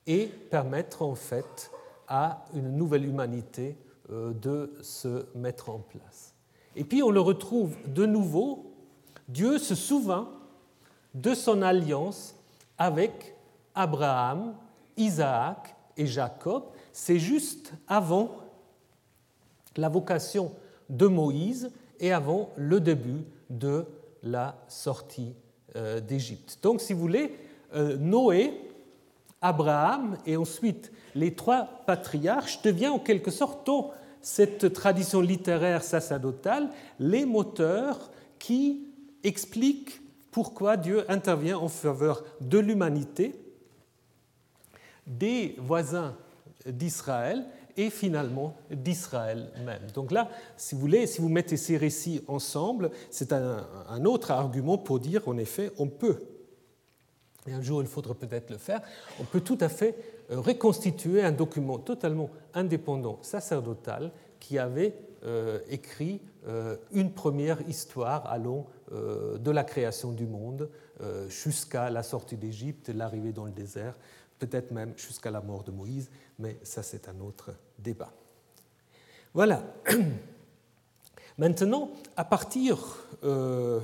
et permettre en fait à une nouvelle humanité euh, de se mettre en place. Et puis on le retrouve de nouveau, Dieu se souvint de son alliance avec Abraham, Isaac et Jacob. C'est juste avant la vocation de Moïse et avant le début de la sortie euh, d'Égypte. Donc, si vous voulez, euh, Noé, Abraham et ensuite les trois patriarches deviennent en quelque sorte dans cette tradition littéraire sacerdotale les moteurs qui expliquent pourquoi Dieu intervient en faveur de l'humanité, des voisins d'Israël et finalement d'Israël même. Donc là, si vous voulez, si vous mettez ces récits ensemble, c'est un, autre argument pour dire, en effet, on peut, et un jour il faudra peut-être le faire, on peut tout à fait euh, reconstituer un document totalement indépendant, sacerdotal, qui avait euh, écrit euh, une première histoire allant de la création du monde jusqu'à la sortie d'Égypte, l'arrivée dans le désert, peut-être même jusqu'à la mort de Moïse, mais ça c'est un autre débat. Voilà. Maintenant, à partir euh,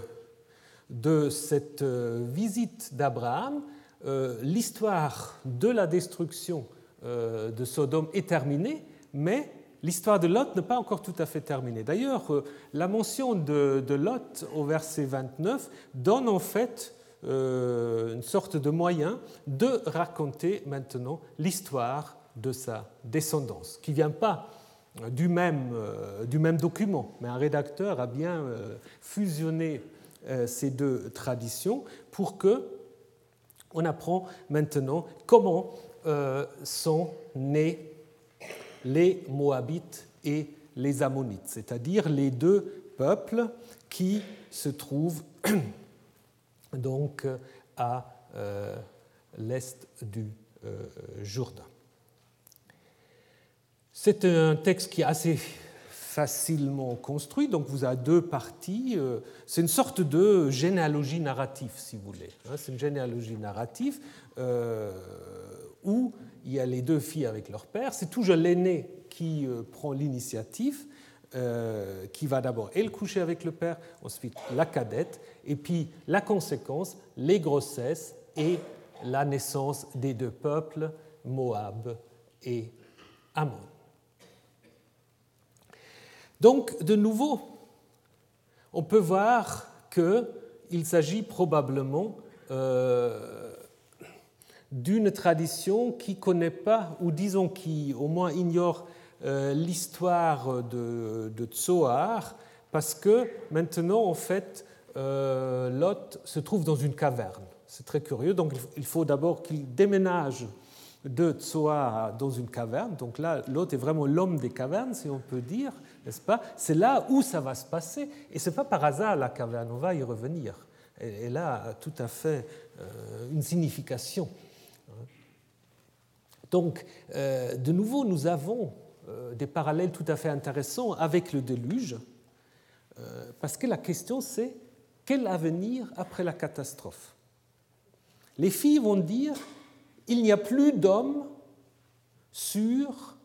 de cette euh, visite d'Abraham, euh, l'histoire de la destruction de Sodome est terminée, mais l'histoire de Lot n'est pas encore tout à fait terminée. D'ailleurs, la mention de, Lot au verset 29 donne en fait euh, une sorte de moyen de raconter maintenant l'histoire de sa descendance, qui ne vient pas du même, euh, du même document, mais un rédacteur a bien euh, fusionné ces deux traditions pour que on apprend maintenant comment sont nés les Moabites et les Ammonites, c'est-à-dire les deux peuples qui se trouvent donc euh, à euh, l'est du euh, Jourdain. C'est un texte qui est assez facilement construit. Donc vous avez deux parties. C'est une sorte de généalogie narrative, si vous voulez. Hein. C'est une généalogie narrative où il y a les deux filles avec leur père. C'est toujours l'aîné qui euh, prend l'initiative, qui va d'abord elle coucher avec le père, ensuite la cadette, et puis la conséquence, les grossesses et la naissance des deux peuples, Moab et Ammon. Donc, de nouveau, on peut voir qu'il s'agit probablement euh, d'une tradition qui ne connaît pas, ou disons qui au moins ignore euh, l'histoire de, de Tsoar, parce que maintenant, en fait, euh, Lot se trouve dans une caverne. C'est très curieux, donc il faut d'abord qu'il déménage de Tsoar dans une caverne. Donc là, Lot est vraiment l'homme des cavernes, si on peut dire n'est-ce pas? C'est là où ça va se passer. Et ce n'est pas par hasard la caverne, on va y revenir. Elle a tout à fait euh, une signification. Donc, euh, de nouveau, nous avons euh, des parallèles tout à fait intéressants avec le déluge, parce que la question c'est quel avenir après la catastrophe? Les filles vont dire il n'y a plus d'hommes sur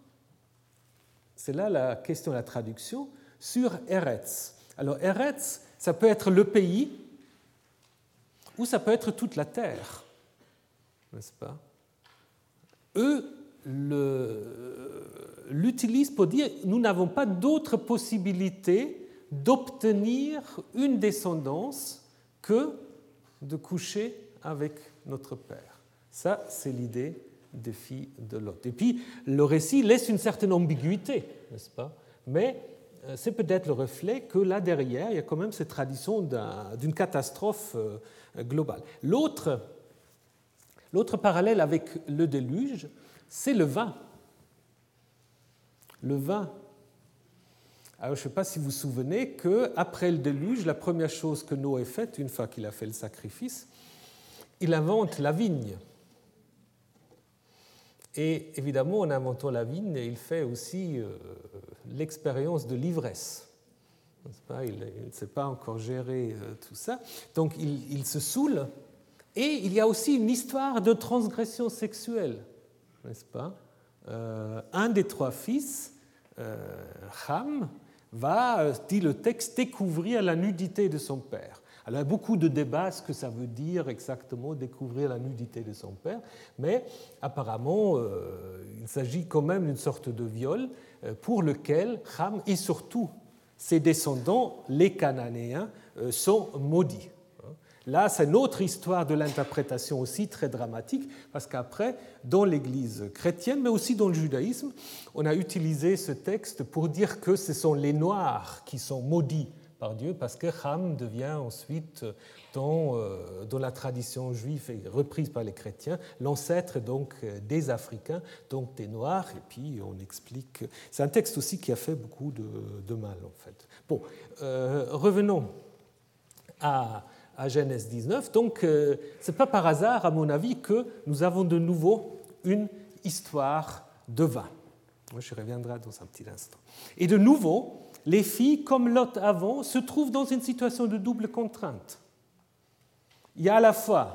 c'est là la question la traduction, sur Eretz. Alors Eretz, ça peut être le pays ou ça peut être toute la terre, n'est-ce pas? Eux l'utilisent pour dire nous n'avons pas d'autre possibilité d'obtenir une descendance que de coucher avec notre Père. Ça, c'est l'idée des filles de Lot. Et puis, le récit laisse une certaine ambiguïté, n'est-ce pas? Mais euh, c'est peut-être le reflet que là derrière, il y a quand même cette tradition d'une catastrophe euh, globale. L'autre, l'autre parallèle avec le déluge, c'est le vin. Le vin. Alors, je ne sais pas si vous vous souvenez qu'après le déluge, la première chose que Noé fait, une fois qu'il a fait le sacrifice, il invente la vigne. Et évidemment, en inventant la vigne, il fait aussi euh, l'expérience de l'ivresse. Il ne sait pas encore gérer euh, tout ça. Donc il, se saoule. Et il y a aussi une histoire de transgression sexuelle, n'est-ce pas? Euh, Un des trois fils, Ham, va, dit le texte, découvrir la nudité de son père. Alors, il y a beaucoup de débats ce que ça veut dire exactement découvrir la nudité de son père, mais apparemment, euh, il s'agit quand même d'une sorte de viol euh, pour lequel Ham et surtout ses descendants, les Cananéens, euh, sont maudits. Là, c'est une autre histoire de l'interprétation aussi très dramatique, parce qu'après, dans l'Église chrétienne, mais aussi dans le judaïsme, on a utilisé ce texte pour dire que ce sont les Noirs qui sont maudits par Dieu, parce que Ham devient ensuite, dans, euh, dans la tradition juive et reprise par les chrétiens, l'ancêtre donc des Africains, donc des Noirs, et puis on explique. C'est un texte aussi qui a fait beaucoup de, mal, en fait. Bon, euh, revenons à, à, Genèse 19. Donc, euh, ce n'est pas par hasard, à mon avis, que nous avons de nouveau une histoire de vin. Je reviendrai dans un petit instant. Et de nouveau, les filles, comme Lot avant, se trouvent dans une situation de double contrainte. Il y a à la fois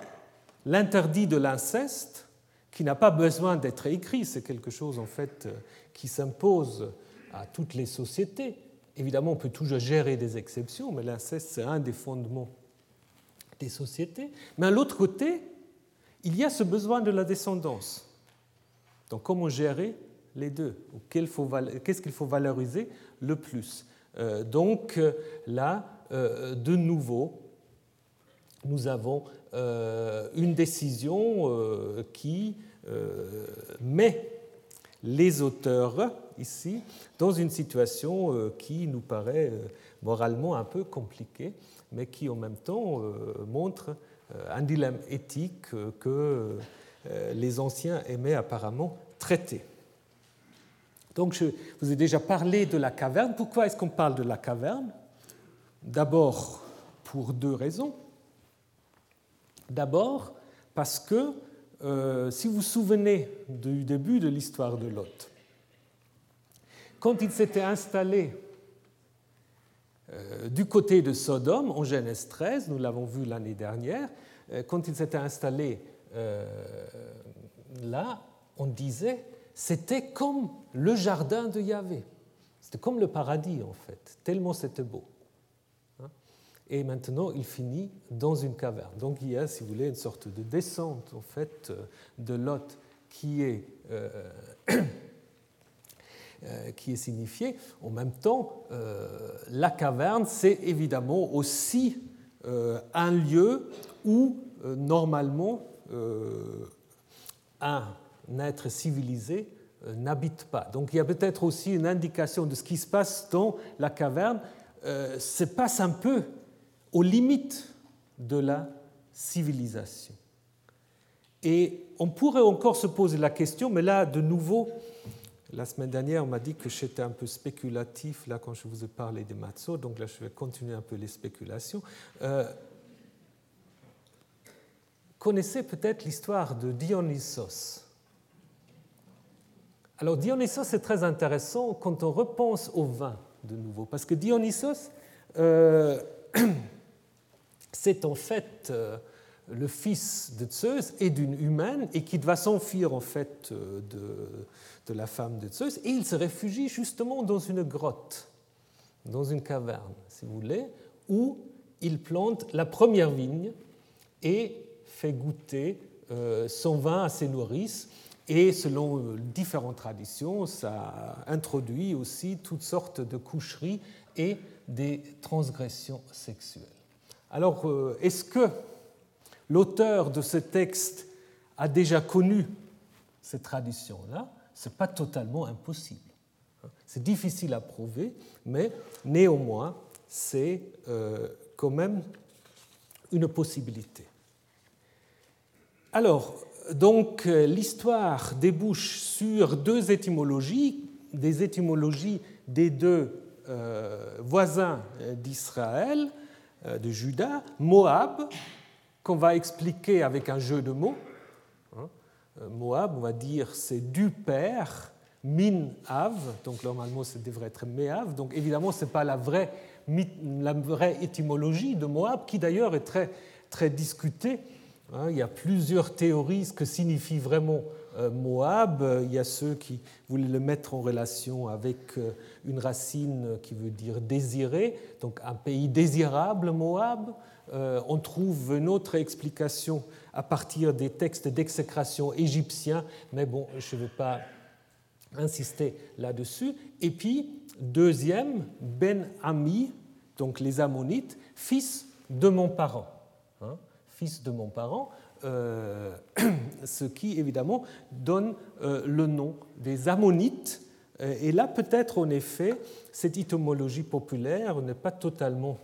l'interdit de l'inceste, qui n'a pas besoin d'être écrit, c'est quelque chose en fait qui s'impose à toutes les sociétés. Évidemment, on peut toujours gérer des exceptions, mais l'inceste, c'est un des fondements des sociétés. Mais à l'autre côté, il y a ce besoin de la descendance. Donc comment gérer les deux Qu'est-ce qu'il faut valoriser le plus? Euh, Donc euh, là, euh, de nouveau, nous avons une décision qui met les auteurs ici dans une situation qui nous paraît moralement un peu compliquée, mais qui en même temps montre un dilemme éthique que les anciens aimaient apparemment traiter. Donc je vous ai déjà parlé de la caverne. Pourquoi est-ce qu'on parle de la caverne? D'abord pour deux raisons. D'abord parce que, euh, si vous vous souvenez du début de l'histoire de Lot, quand il s'était installé du côté de Sodome, en Genèse 13, nous l'avons vu l'année dernière, quand ils s'étaient installés là, on disait, c'était comme le jardin de Yahvé. C'était comme le paradis, en fait, tellement c'était beau. Hein. Et maintenant, il finit dans une caverne. Donc il y a, si vous voulez, une sorte de descente, en fait, de Lot qui est, euh, euh, qui est signifiée. En même temps, euh, la caverne, c'est évidemment aussi un lieu où, normalement, un être civilisé euh, n'habite pas. Donc il y a peut-être aussi une indication de ce qui se passe dans la caverne, euh, se passe un peu aux limites de la civilisation. Et on pourrait encore se poser la question, mais là, de nouveau, la semaine dernière, on m'a dit que j'étais un peu spéculatif là quand je vous ai parlé des matzos, donc là, je vais continuer un peu les spéculations. Euh, connaissez peut-être l'histoire de Dionysos. Alors Dionysos, c'est très intéressant quand on repense au vin de nouveau, parce que Dionysos, euh, c'est en fait euh, le fils de Zeus et d'une humaine, et qui va s'enfuir en fait de, de, la femme de Zeus, et il se réfugie justement dans une grotte, dans une caverne, si vous voulez, où il plante la première vigne et fait goûter son vin à ses nourrices et selon euh, différentes traditions, ça introduit aussi toutes sortes de coucheries et des transgressions sexuelles. Alors, euh, est-ce que l'auteur de ce texte a déjà connu cette tradition-là Ce n'est pas totalement impossible. C'est difficile à prouver, mais néanmoins, c'est euh, quand même une possibilité. Alors, donc l'histoire débouche sur deux étymologies, des étymologies des deux euh, voisins d'Israël, euh, de Juda, Moab, qu'on va expliquer avec un jeu de mots. Hein. Moab, on va dire, c'est du père, min av, donc normalement ça devrait être meav, donc évidemment ce n'est pas la vraie, la vraie étymologie de Moab, qui d'ailleurs est très, très discutée Hein, il y a plusieurs théories ce que signifie vraiment euh, Moab. Il y a ceux qui voulaient le mettre en relation avec euh, une racine qui veut dire désiré, donc un pays désirable, Moab. Euh, on trouve une autre explication à partir des textes d'exécration égyptiens, mais bon, je ne vais pas insister là-dessus. Et puis, deuxième, Ben Ami, donc les Ammonites, fils de mon parent. Hein fils de mon parent, euh, ce qui évidemment donne euh, le nom des Ammonites. Euh, et là, peut-être en effet, cette étymologie populaire n'est pas totalement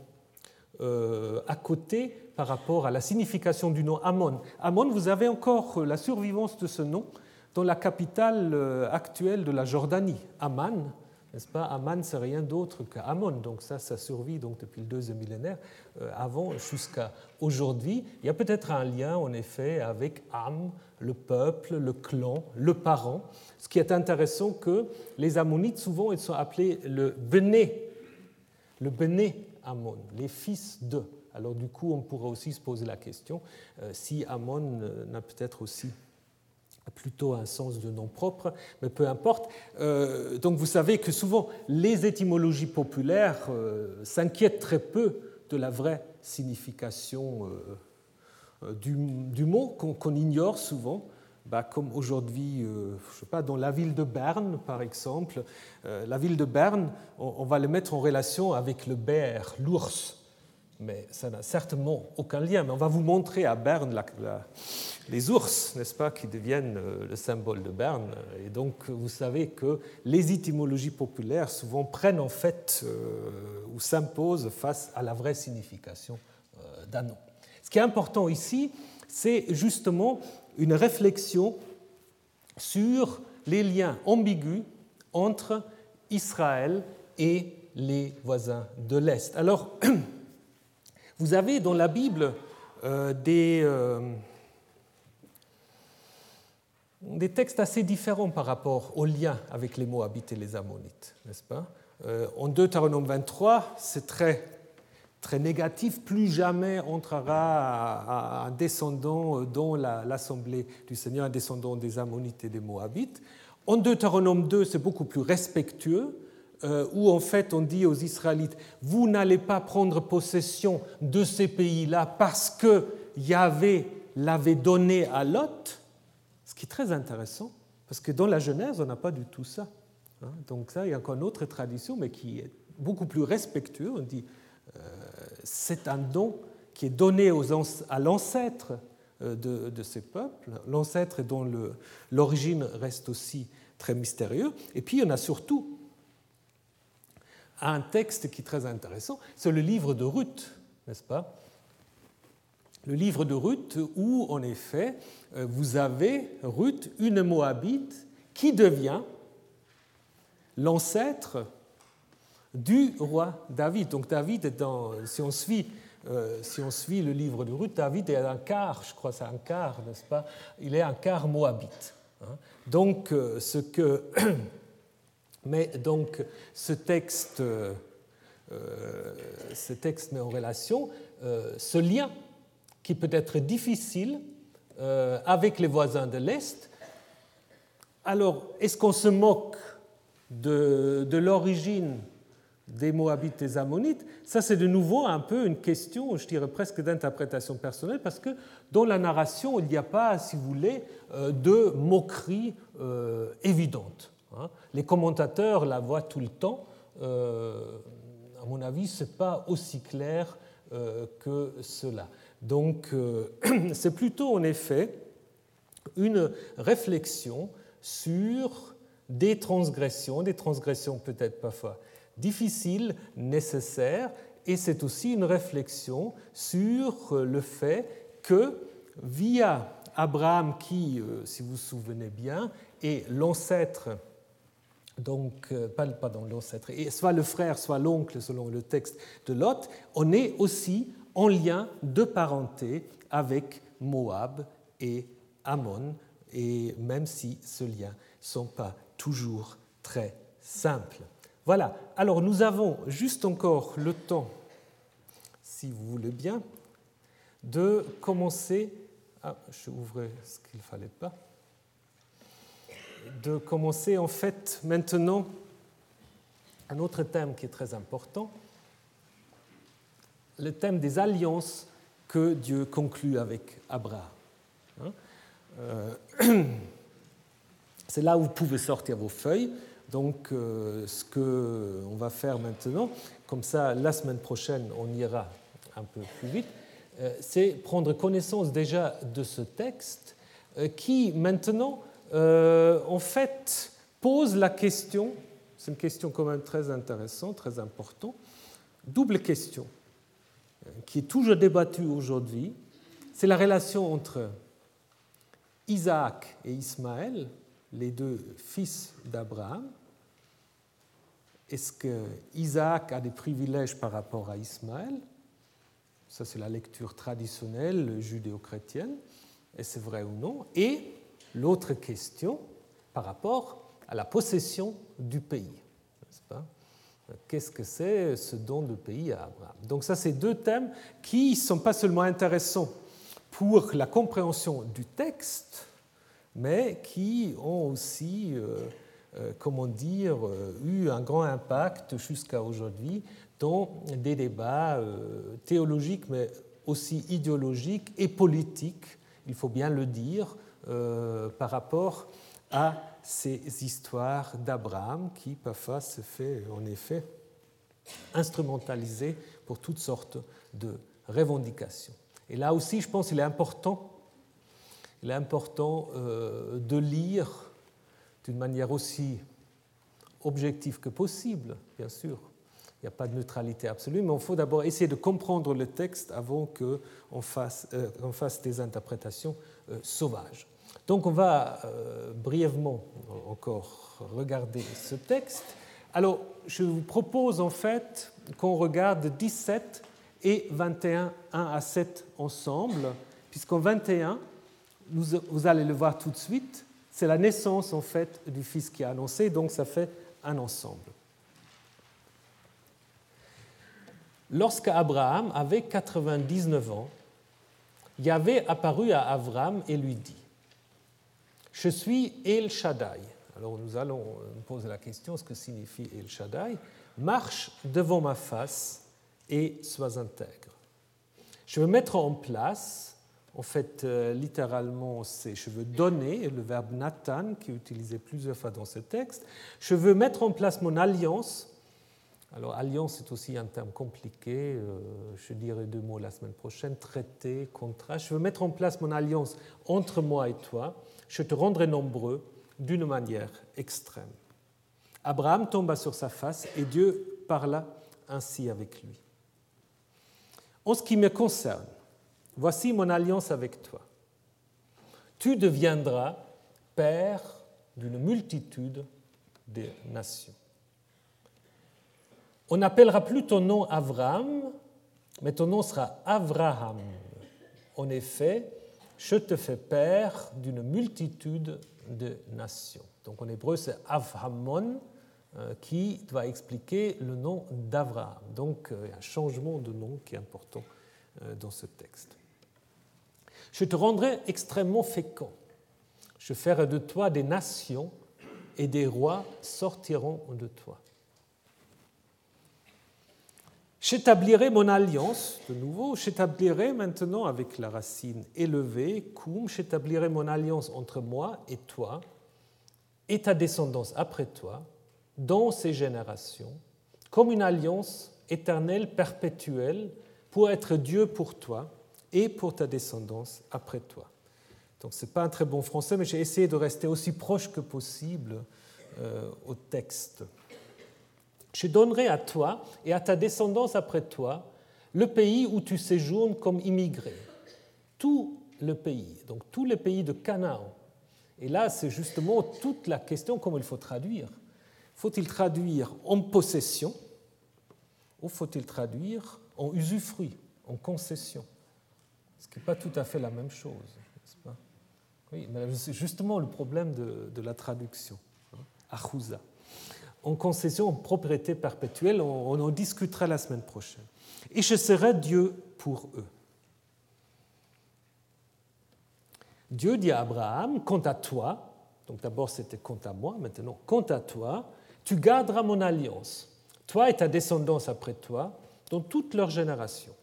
à côté par rapport à la signification du nom Ammon. Ammon, vous avez encore la survivance de ce nom dans la capitale actuelle de la Jordanie, Amman, n'est-ce pas? Amman, c'est rien d'autre qu'Amon. Donc ça, ça survit donc depuis le deuxième millénaire euh, avant jusqu'à aujourd'hui. Il y a peut-être un lien, en effet, avec Am, le peuple, le clan, le parent. Ce qui est intéressant que les Ammonites, souvent, ils sont appelés le Béné, le Béné Amon, les fils de. Alors du coup, on pourrait aussi se poser la question euh, si Amon euh, n'a peut-être aussi plutôt un sens de nom propre, mais peu importe. Euh, donc vous savez que souvent les étymologies populaires s'inquiètent très peu de la vraie signification du, mot qu'on ignore souvent. Bah, comme aujourd'hui, je sais pas, dans la ville de Berne, par exemple, la ville de Berne, on, on, va le mettre en relation avec le bear, l'ours mais ça n'a certainement aucun lien. Mais on va vous montrer à Berne les ours, n'est-ce pas, qui deviennent euh, le symbole de Berne. Et donc, vous savez que les étymologies populaires souvent prennent en fait euh, ou s'imposent face à la vraie signification euh, d'un nom. Ce qui est important ici, c'est justement une réflexion sur les liens ambigus entre Israël et les voisins de l'Est. Alors, Vous avez dans la Bible euh, des, euh, des textes assez différents par rapport au lien avec les Moabites et les Ammonites, n'est-ce pas? En Deutéronome 23, c'est très, très négatif. Plus jamais entrera un descendant dans l'assemblée du Seigneur, un descendant des Ammonites et des Moabites. En Deutéronome 2, c'est beaucoup plus respectueux, euh, où en fait on dit aux Israélites, vous n'allez pas prendre possession de ces pays-là parce que Yahvé l'avait donné à Lot, ce qui est très intéressant, parce que dans la Genèse, on n'a pas du tout ça. Hein. Donc ça, il y a encore une autre tradition, mais qui est beaucoup plus respectueux. On dit, euh, c'est un don qui est donné à l'ancêtre euh, de, ces peuples, l'ancêtre dont l'origine reste aussi très mystérieux. Et puis, en a surtout un texte qui est très intéressant, c'est le livre de Ruth, n'est-ce pas? Le livre de Ruth où, en effet, euh, vous avez Ruth, une Moabite, qui devient l'ancêtre du roi David. Donc David est dans, si on suit euh, si on suit le livre de Ruth, David est un quart, je crois c'est un quart, n'est-ce pas? Il est un quart moabite. Hein. Donc, euh, ce que. Mais donc, ce texte, euh, ce texte met en relation ce lien qui peut être difficile avec les voisins de l'Est. Alors, est-ce qu'on se moque de, l'origine des Moabites et des Ammonites, ça c'est de nouveau un peu une question, je dirais presque d'interprétation personnelle, parce que dans la narration, il n'y a pas, si vous voulez, euh, de moquerie euh, évidente. Hein. Les commentateurs la voient tout le temps. Euh, à mon avis, ce n'est pas aussi clair que cela. Donc c'est plutôt en effet une réflexion sur des transgressions, des transgressions peut-être parfois difficile, nécessaire, et c'est aussi une réflexion sur le fait que via Abraham, qui, euh, si vous vous souvenez bien, est l'ancêtre, donc, euh, pas, pardon, l'ancêtre, soit le frère, soit l'oncle, selon le texte de Lot, on est aussi en lien de parenté avec Moab et Ammon, et même si ce lien ne sont pas toujours très simples. Voilà, alors nous avons juste encore le temps, si vous voulez bien, de commencer. Ah, je ouvrais ce qu'il ne fallait pas. De commencer en fait maintenant un autre thème qui est très important, le thème des alliances que Dieu conclut avec Abraham. Hein. Euh, c'est là où vous pouvez sortir vos feuilles. Donc, euh, ce qu'on va faire maintenant, comme ça, la semaine prochaine, on ira un peu plus vite, euh, c'est prendre connaissance déjà de ce texte qui, maintenant, en fait, pose la question, c'est une question quand même très intéressante, très importante, double question, qui est toujours débattue aujourd'hui, c'est la relation entre Isaac et Ismaël, les deux fils d'Abraham, est-ce que Isaac a des privilèges par rapport à Ismaël? Ça, c'est la lecture traditionnelle judéo-chrétienne. Est-ce vrai ou non? Et l'autre question par rapport à la possession du pays. Qu'est-ce que c'est ce don de pays à Abraham? Donc ça, c'est deux thèmes qui ne sont pas seulement intéressants pour la compréhension du texte, mais qui ont aussi euh, euh, comment dire, euh, eu un grand impact jusqu'à aujourd'hui dans des débats théologiques, mais aussi idéologiques et politiques, il faut bien le dire, par rapport à ces histoires d'Abraham qui parfois se fait en effet instrumentaliser pour toutes sortes de revendications. Et là aussi, je pense qu'il est important, important de lire d'une manière aussi objective que possible, bien sûr. Il n'y a pas de neutralité absolue, mais il faut d'abord essayer de comprendre le texte avant qu'on fasse, euh, fasse des interprétations euh, sauvages. Donc on va euh, brièvement encore regarder ce texte. Alors je vous propose en fait qu'on regarde 17 et 21, 1 à 7 ensemble, puisqu'en 21, vous allez le voir tout de suite, c'est la naissance en fait du Fils qui a annoncé, donc ça fait un ensemble. lorsqu'Abraham avait 99 ans, Yahvé apparut à Avram et lui dit Je suis El Shaddai. Alors nous allons nous poser la question ce que signifie El Shaddai? Marche devant ma face et sois intègre. Je veux mettre en place, en fait, euh, littéralement, c'est je veux donner, le verbe Nathan, qui est utilisé plusieurs fois dans ce texte. Je veux mettre en place mon alliance alors, alliance est aussi un terme compliqué. Euh, je dirai deux mots la semaine prochaine. Traité, contrat. Je veux mettre en place mon alliance entre moi et toi. Je te rendrai nombreux d'une manière extrême. Abraham tomba sur sa face et Dieu parla ainsi avec lui. En ce qui me concerne, voici mon alliance avec toi. Tu deviendras père d'une multitude de nations. On n'appellera plus ton nom Avram, mais ton nom sera Avraham. En effet, je te fais père d'une multitude de nations. Donc en hébreu, c'est Avhamon euh, qui doit expliquer le nom d'Avraham. Donc euh, un changement de nom qui est important euh, dans ce texte. Je te rendrai extrêmement fécond. Je ferai de toi des nations et des rois sortiront de toi. J'établirai mon alliance, de nouveau, j'établirai maintenant avec la racine élevée, cum, j'établirai mon alliance entre moi et toi, et ta descendance après toi, dans ces générations, comme une alliance éternelle, perpétuelle, pour être Dieu pour toi et pour ta descendance après toi. Donc ce n'est pas un très bon français, mais j'ai essayé de rester aussi proche que possible euh, au texte. Je donnerai à toi et à ta descendance après toi le pays où tu séjournes comme immigré. Tout le pays, donc tous les pays de Canaan. Et là, c'est justement toute la question comment il faut traduire. Faut-il traduire en possession ou faut-il traduire en usufruit, en concession? Ce qui n'est pas tout à fait la même chose, n'est-ce pas? Oui, mais c'est justement le problème de, la traduction. Hein, en concession en propriété perpétuelle. On, en discutera la semaine prochaine. Et je serai Dieu pour eux. Dieu dit à Abraham, quant à toi, donc d'abord c'était quant à moi, maintenant quant à toi, tu garderas mon alliance, toi et ta descendance après toi, dans toutes leurs générations.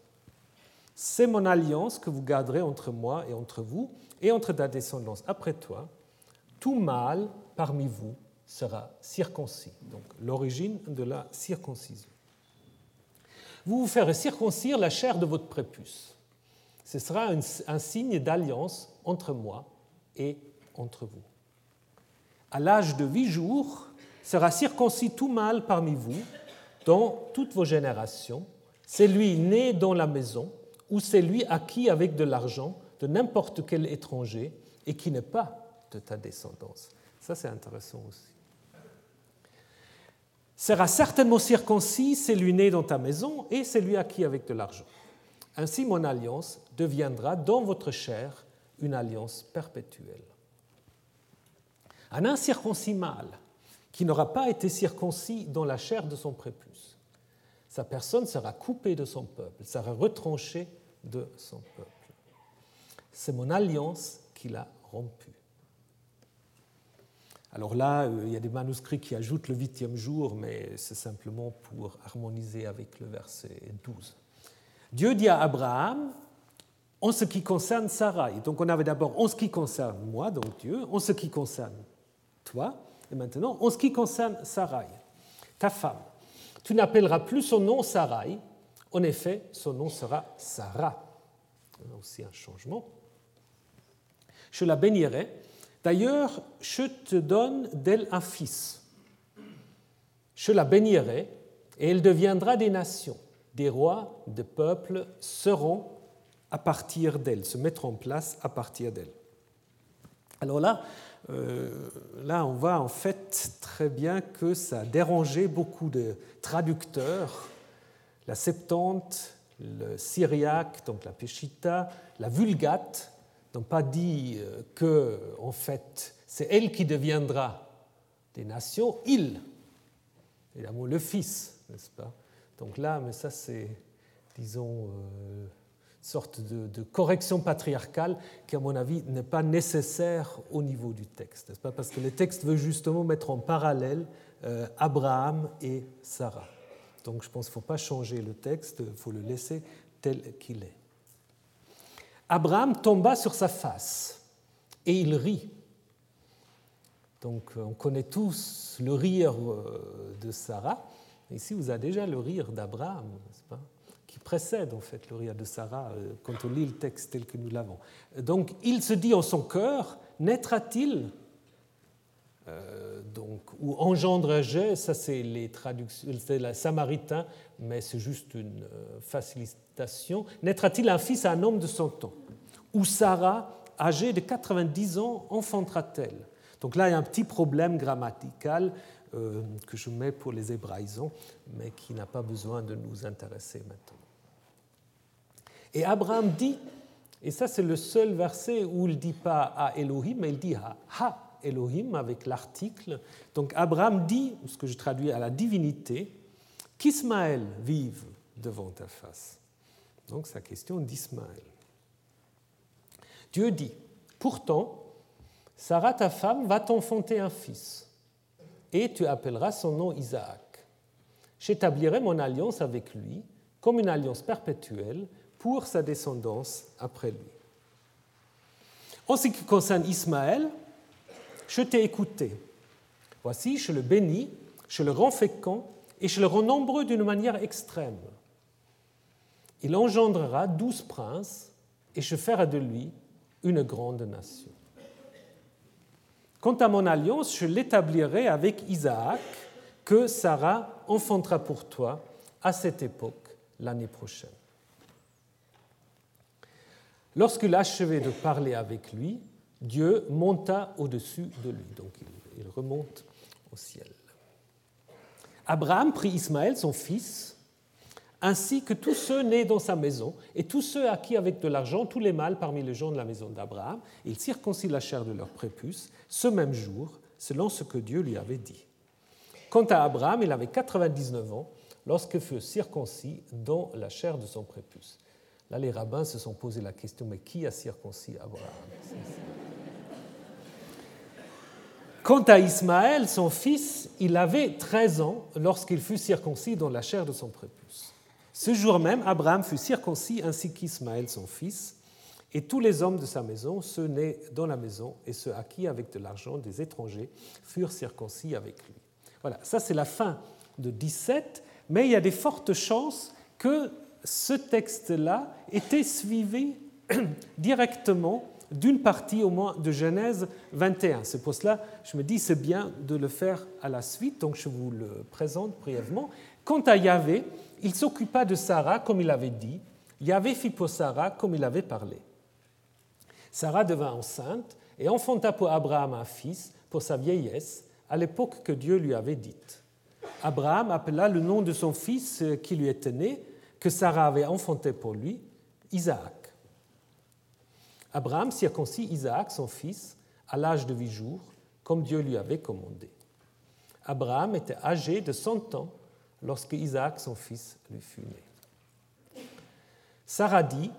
C'est mon alliance que vous garderez entre moi et entre vous, et entre ta descendance après toi. Tout mâle parmi vous sera circoncis. Donc l'origine de la circoncision. Vous vous ferez circoncire la chair de votre prépuce. Ce sera un, signe d'alliance entre moi et entre vous. À l'âge de huit jours, sera circoncis tout mâle parmi vous, dans toutes vos générations, celui né dans la maison ou celui acquis avec de l'argent de n'importe quel étranger et qui n'est pas de ta descendance. Ça, c'est intéressant aussi sera certainement circoncis celui né dans ta maison et celui acquis avec de l'argent. Ainsi mon alliance deviendra dans votre chair une alliance perpétuelle. Un incirconcis mâle qui n'aura pas été circoncis dans la chair de son prépuce, sa personne sera coupée de son peuple, sera retranchée de son peuple. C'est mon alliance qu'il a rompue. Alors là, euh, il y a des manuscrits qui ajoutent le huitième jour, mais c'est simplement pour harmoniser avec le verset 12. Dieu dit à Abraham, en ce qui concerne Sarai, donc on avait d'abord en ce qui concerne moi, donc Dieu, en ce qui concerne toi, et maintenant en ce qui concerne Sarai, ta femme. Tu n'appelleras plus son nom Sarai, en effet, son nom sera Sarah. aussi un changement. Je la bénirai D'ailleurs, je te donne d'elle un fils. Je la bénirai et elle deviendra des nations. Des rois, des peuples seront à partir d'elle, se mettre en place à partir d'elle. Alors là, euh, là, on voit en fait très bien que ça a dérangé beaucoup de traducteurs. La Septante, le Syriaque, donc la Peshitta, la Vulgate, n'ont pas dit euh, que, en fait, c'est elle qui deviendra des nations, il, évidemment le Fils, n'est-ce pas? Donc là, mais ça c'est disons, sorte de, correction patriarcale qui, à mon avis, n'est pas nécessaire au niveau du texte. Pas? Parce que le texte veut justement mettre en parallèle Abraham et Sarah. Donc je pense qu'il ne faut pas changer le texte, il faut le laisser tel qu'il est. Abraham tomba sur sa face et il rit. Donc on connaît tous le rire euh, de Sarah. Ici, vous avez déjà le rire d'Abraham, qui précède en fait le rire de Sarah euh, quand on lit le texte tel que nous l'avons. Donc il se dit en son cœur, naîtra-t-il euh, donc, ou engendrerait, ça c'est les traductions, c'est la samaritain, mais c'est juste une facilitation. Naîtra-t-il un fils à un homme de son temps Ou Sarah, âgée de 90 ans, enfantera-t-elle? Donc là, il y a un petit problème grammatical euh, que je mets pour les hébraïsons, mais qui n'a pas besoin de nous intéresser maintenant. Et Abraham dit, et ça c'est le seul verset où il ne dit pas à Elohim, mais il dit à Ha Elohim avec l'article. Donc Abraham dit, ce que je traduis à la divinité, qu'Ismaël vive devant ta face. Donc la question d'Ismaël. Dieu dit, pourtant, Sarah, ta femme, va t'enfanter un fils, et tu appelleras son nom Isaac. J'établirai mon alliance avec lui comme une alliance perpétuelle pour sa descendance après lui. En ce qui concerne Ismaël, je t'ai écouté. Voici, je le bénis, je le rends fécond et je le rends nombreux d'une manière extrême. Il engendrera douze princes et je ferai de lui une grande nation. Quant à mon alliance, je l'établirai avec Isaac, que Sarah enfantera pour toi à cette époque, l'année prochaine. Lorsqu'il achevait de parler avec lui, Dieu monta au-dessus de lui. Donc il remonte au ciel. Abraham prit Ismaël, son fils, ainsi que tous ceux nés dans sa maison, et tous ceux acquis avec de l'argent, tous les mâles parmi les gens de la maison d'Abraham. Il circoncit la chair de leur prépuce ce même jour, selon ce que Dieu lui avait dit. Quant à Abraham, il avait 99 ans lorsque fut circoncis dans la chair de son prépuce. Là, les rabbins se sont posé la question, mais qui a circoncis Abraham? Quant à Ismaël, son fils, il avait 13 ans lorsqu'il fut circoncis dans la chair de son prépuce. Ce jour même, Abraham fut circoncis ainsi qu'Ismaël, son fils, et tous les hommes de sa maison, ceux nés dans la maison et ceux acquis avec de l'argent des étrangers, furent circoncis avec lui. Voilà, ça c'est la fin de 17, mais il y a des fortes chances que ce texte-là était suivi directement d'une partie au moins de Genèse 21. C'est pour cela je me dis c'est bien de le faire à la suite, donc je vous le présente brièvement. Quant à Yahvé, il s'occupa de Sarah comme il avait dit, Yahvé fit pour Sarah comme il avait parlé. Sarah devint enceinte et enfanta pour Abraham un fils pour sa vieillesse, à l'époque que Dieu lui avait dite. Abraham appela le nom de son fils qui lui était né, que Sarah avait enfanté pour lui, Isaac. Abraham circoncit Isaac, son fils, à l'âge de huit jours, comme Dieu lui avait commandé. Abraham était âgé de cent ans lorsque Isaac, son fils, lui fut né. Sarah dit,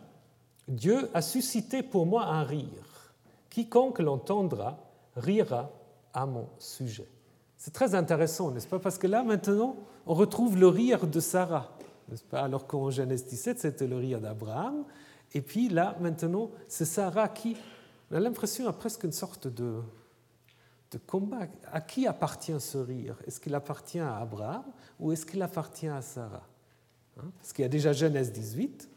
Dieu a suscité pour moi un rire. Quiconque l'entendra rira à mon sujet. C'est très intéressant, n'est-ce pas? Parce que là, maintenant, on retrouve le rire de Sarah, n'est-ce pas? Alors qu'en Genèse 17, c'était le rire d'Abraham. Et puis là, maintenant, c'est Sarah qui, on a l'impression, a presque une sorte de, de combat. À qui appartient ce rire? Est-ce qu'il appartient à Abraham ou est-ce qu'il appartient à Sarah? Hein? Parce qu'il y a déjà Genèse 18.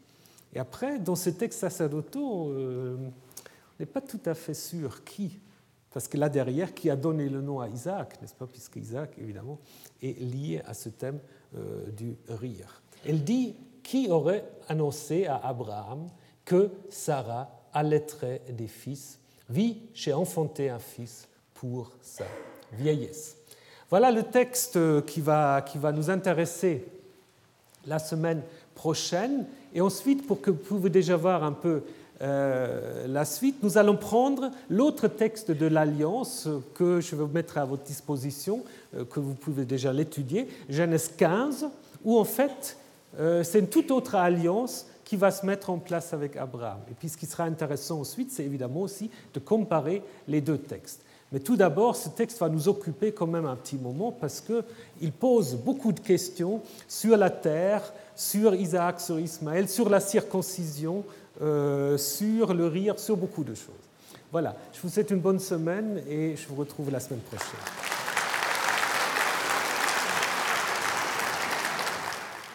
Et après, dans ces textes sacerdotaux, euh, on n'est pas tout à fait sûr qui. Parce que là derrière, qui a donné le nom à Isaac, n'est-ce pas? Puisque Isaac, évidemment, est lié à ce thème euh, du rire. Elle dit qui aurait annoncé à Abraham que Sarah allaiterait des fils. Oui, j'ai enfanté un fils pour sa vieillesse. Voilà le texte qui va, qui va nous intéresser la semaine prochaine. Et ensuite, pour que vous puissiez déjà voir un peu euh, la suite, nous allons prendre l'autre texte de l'Alliance que je vais mettre à votre disposition, euh, que vous pouvez déjà l'étudier, Genèse 15, où en fait euh, c'est une toute autre alliance qui va se mettre en place avec Abraham. Et puis ce qui sera intéressant ensuite, c'est évidemment aussi de comparer les deux textes. Mais tout d'abord, ce texte va nous occuper quand même un petit moment parce qu'il pose beaucoup de questions sur la terre, sur Isaac, sur Ismaël, sur la circoncision, euh, sur le rire, sur beaucoup de choses. Voilà, je vous souhaite une bonne semaine et je vous retrouve la semaine prochaine.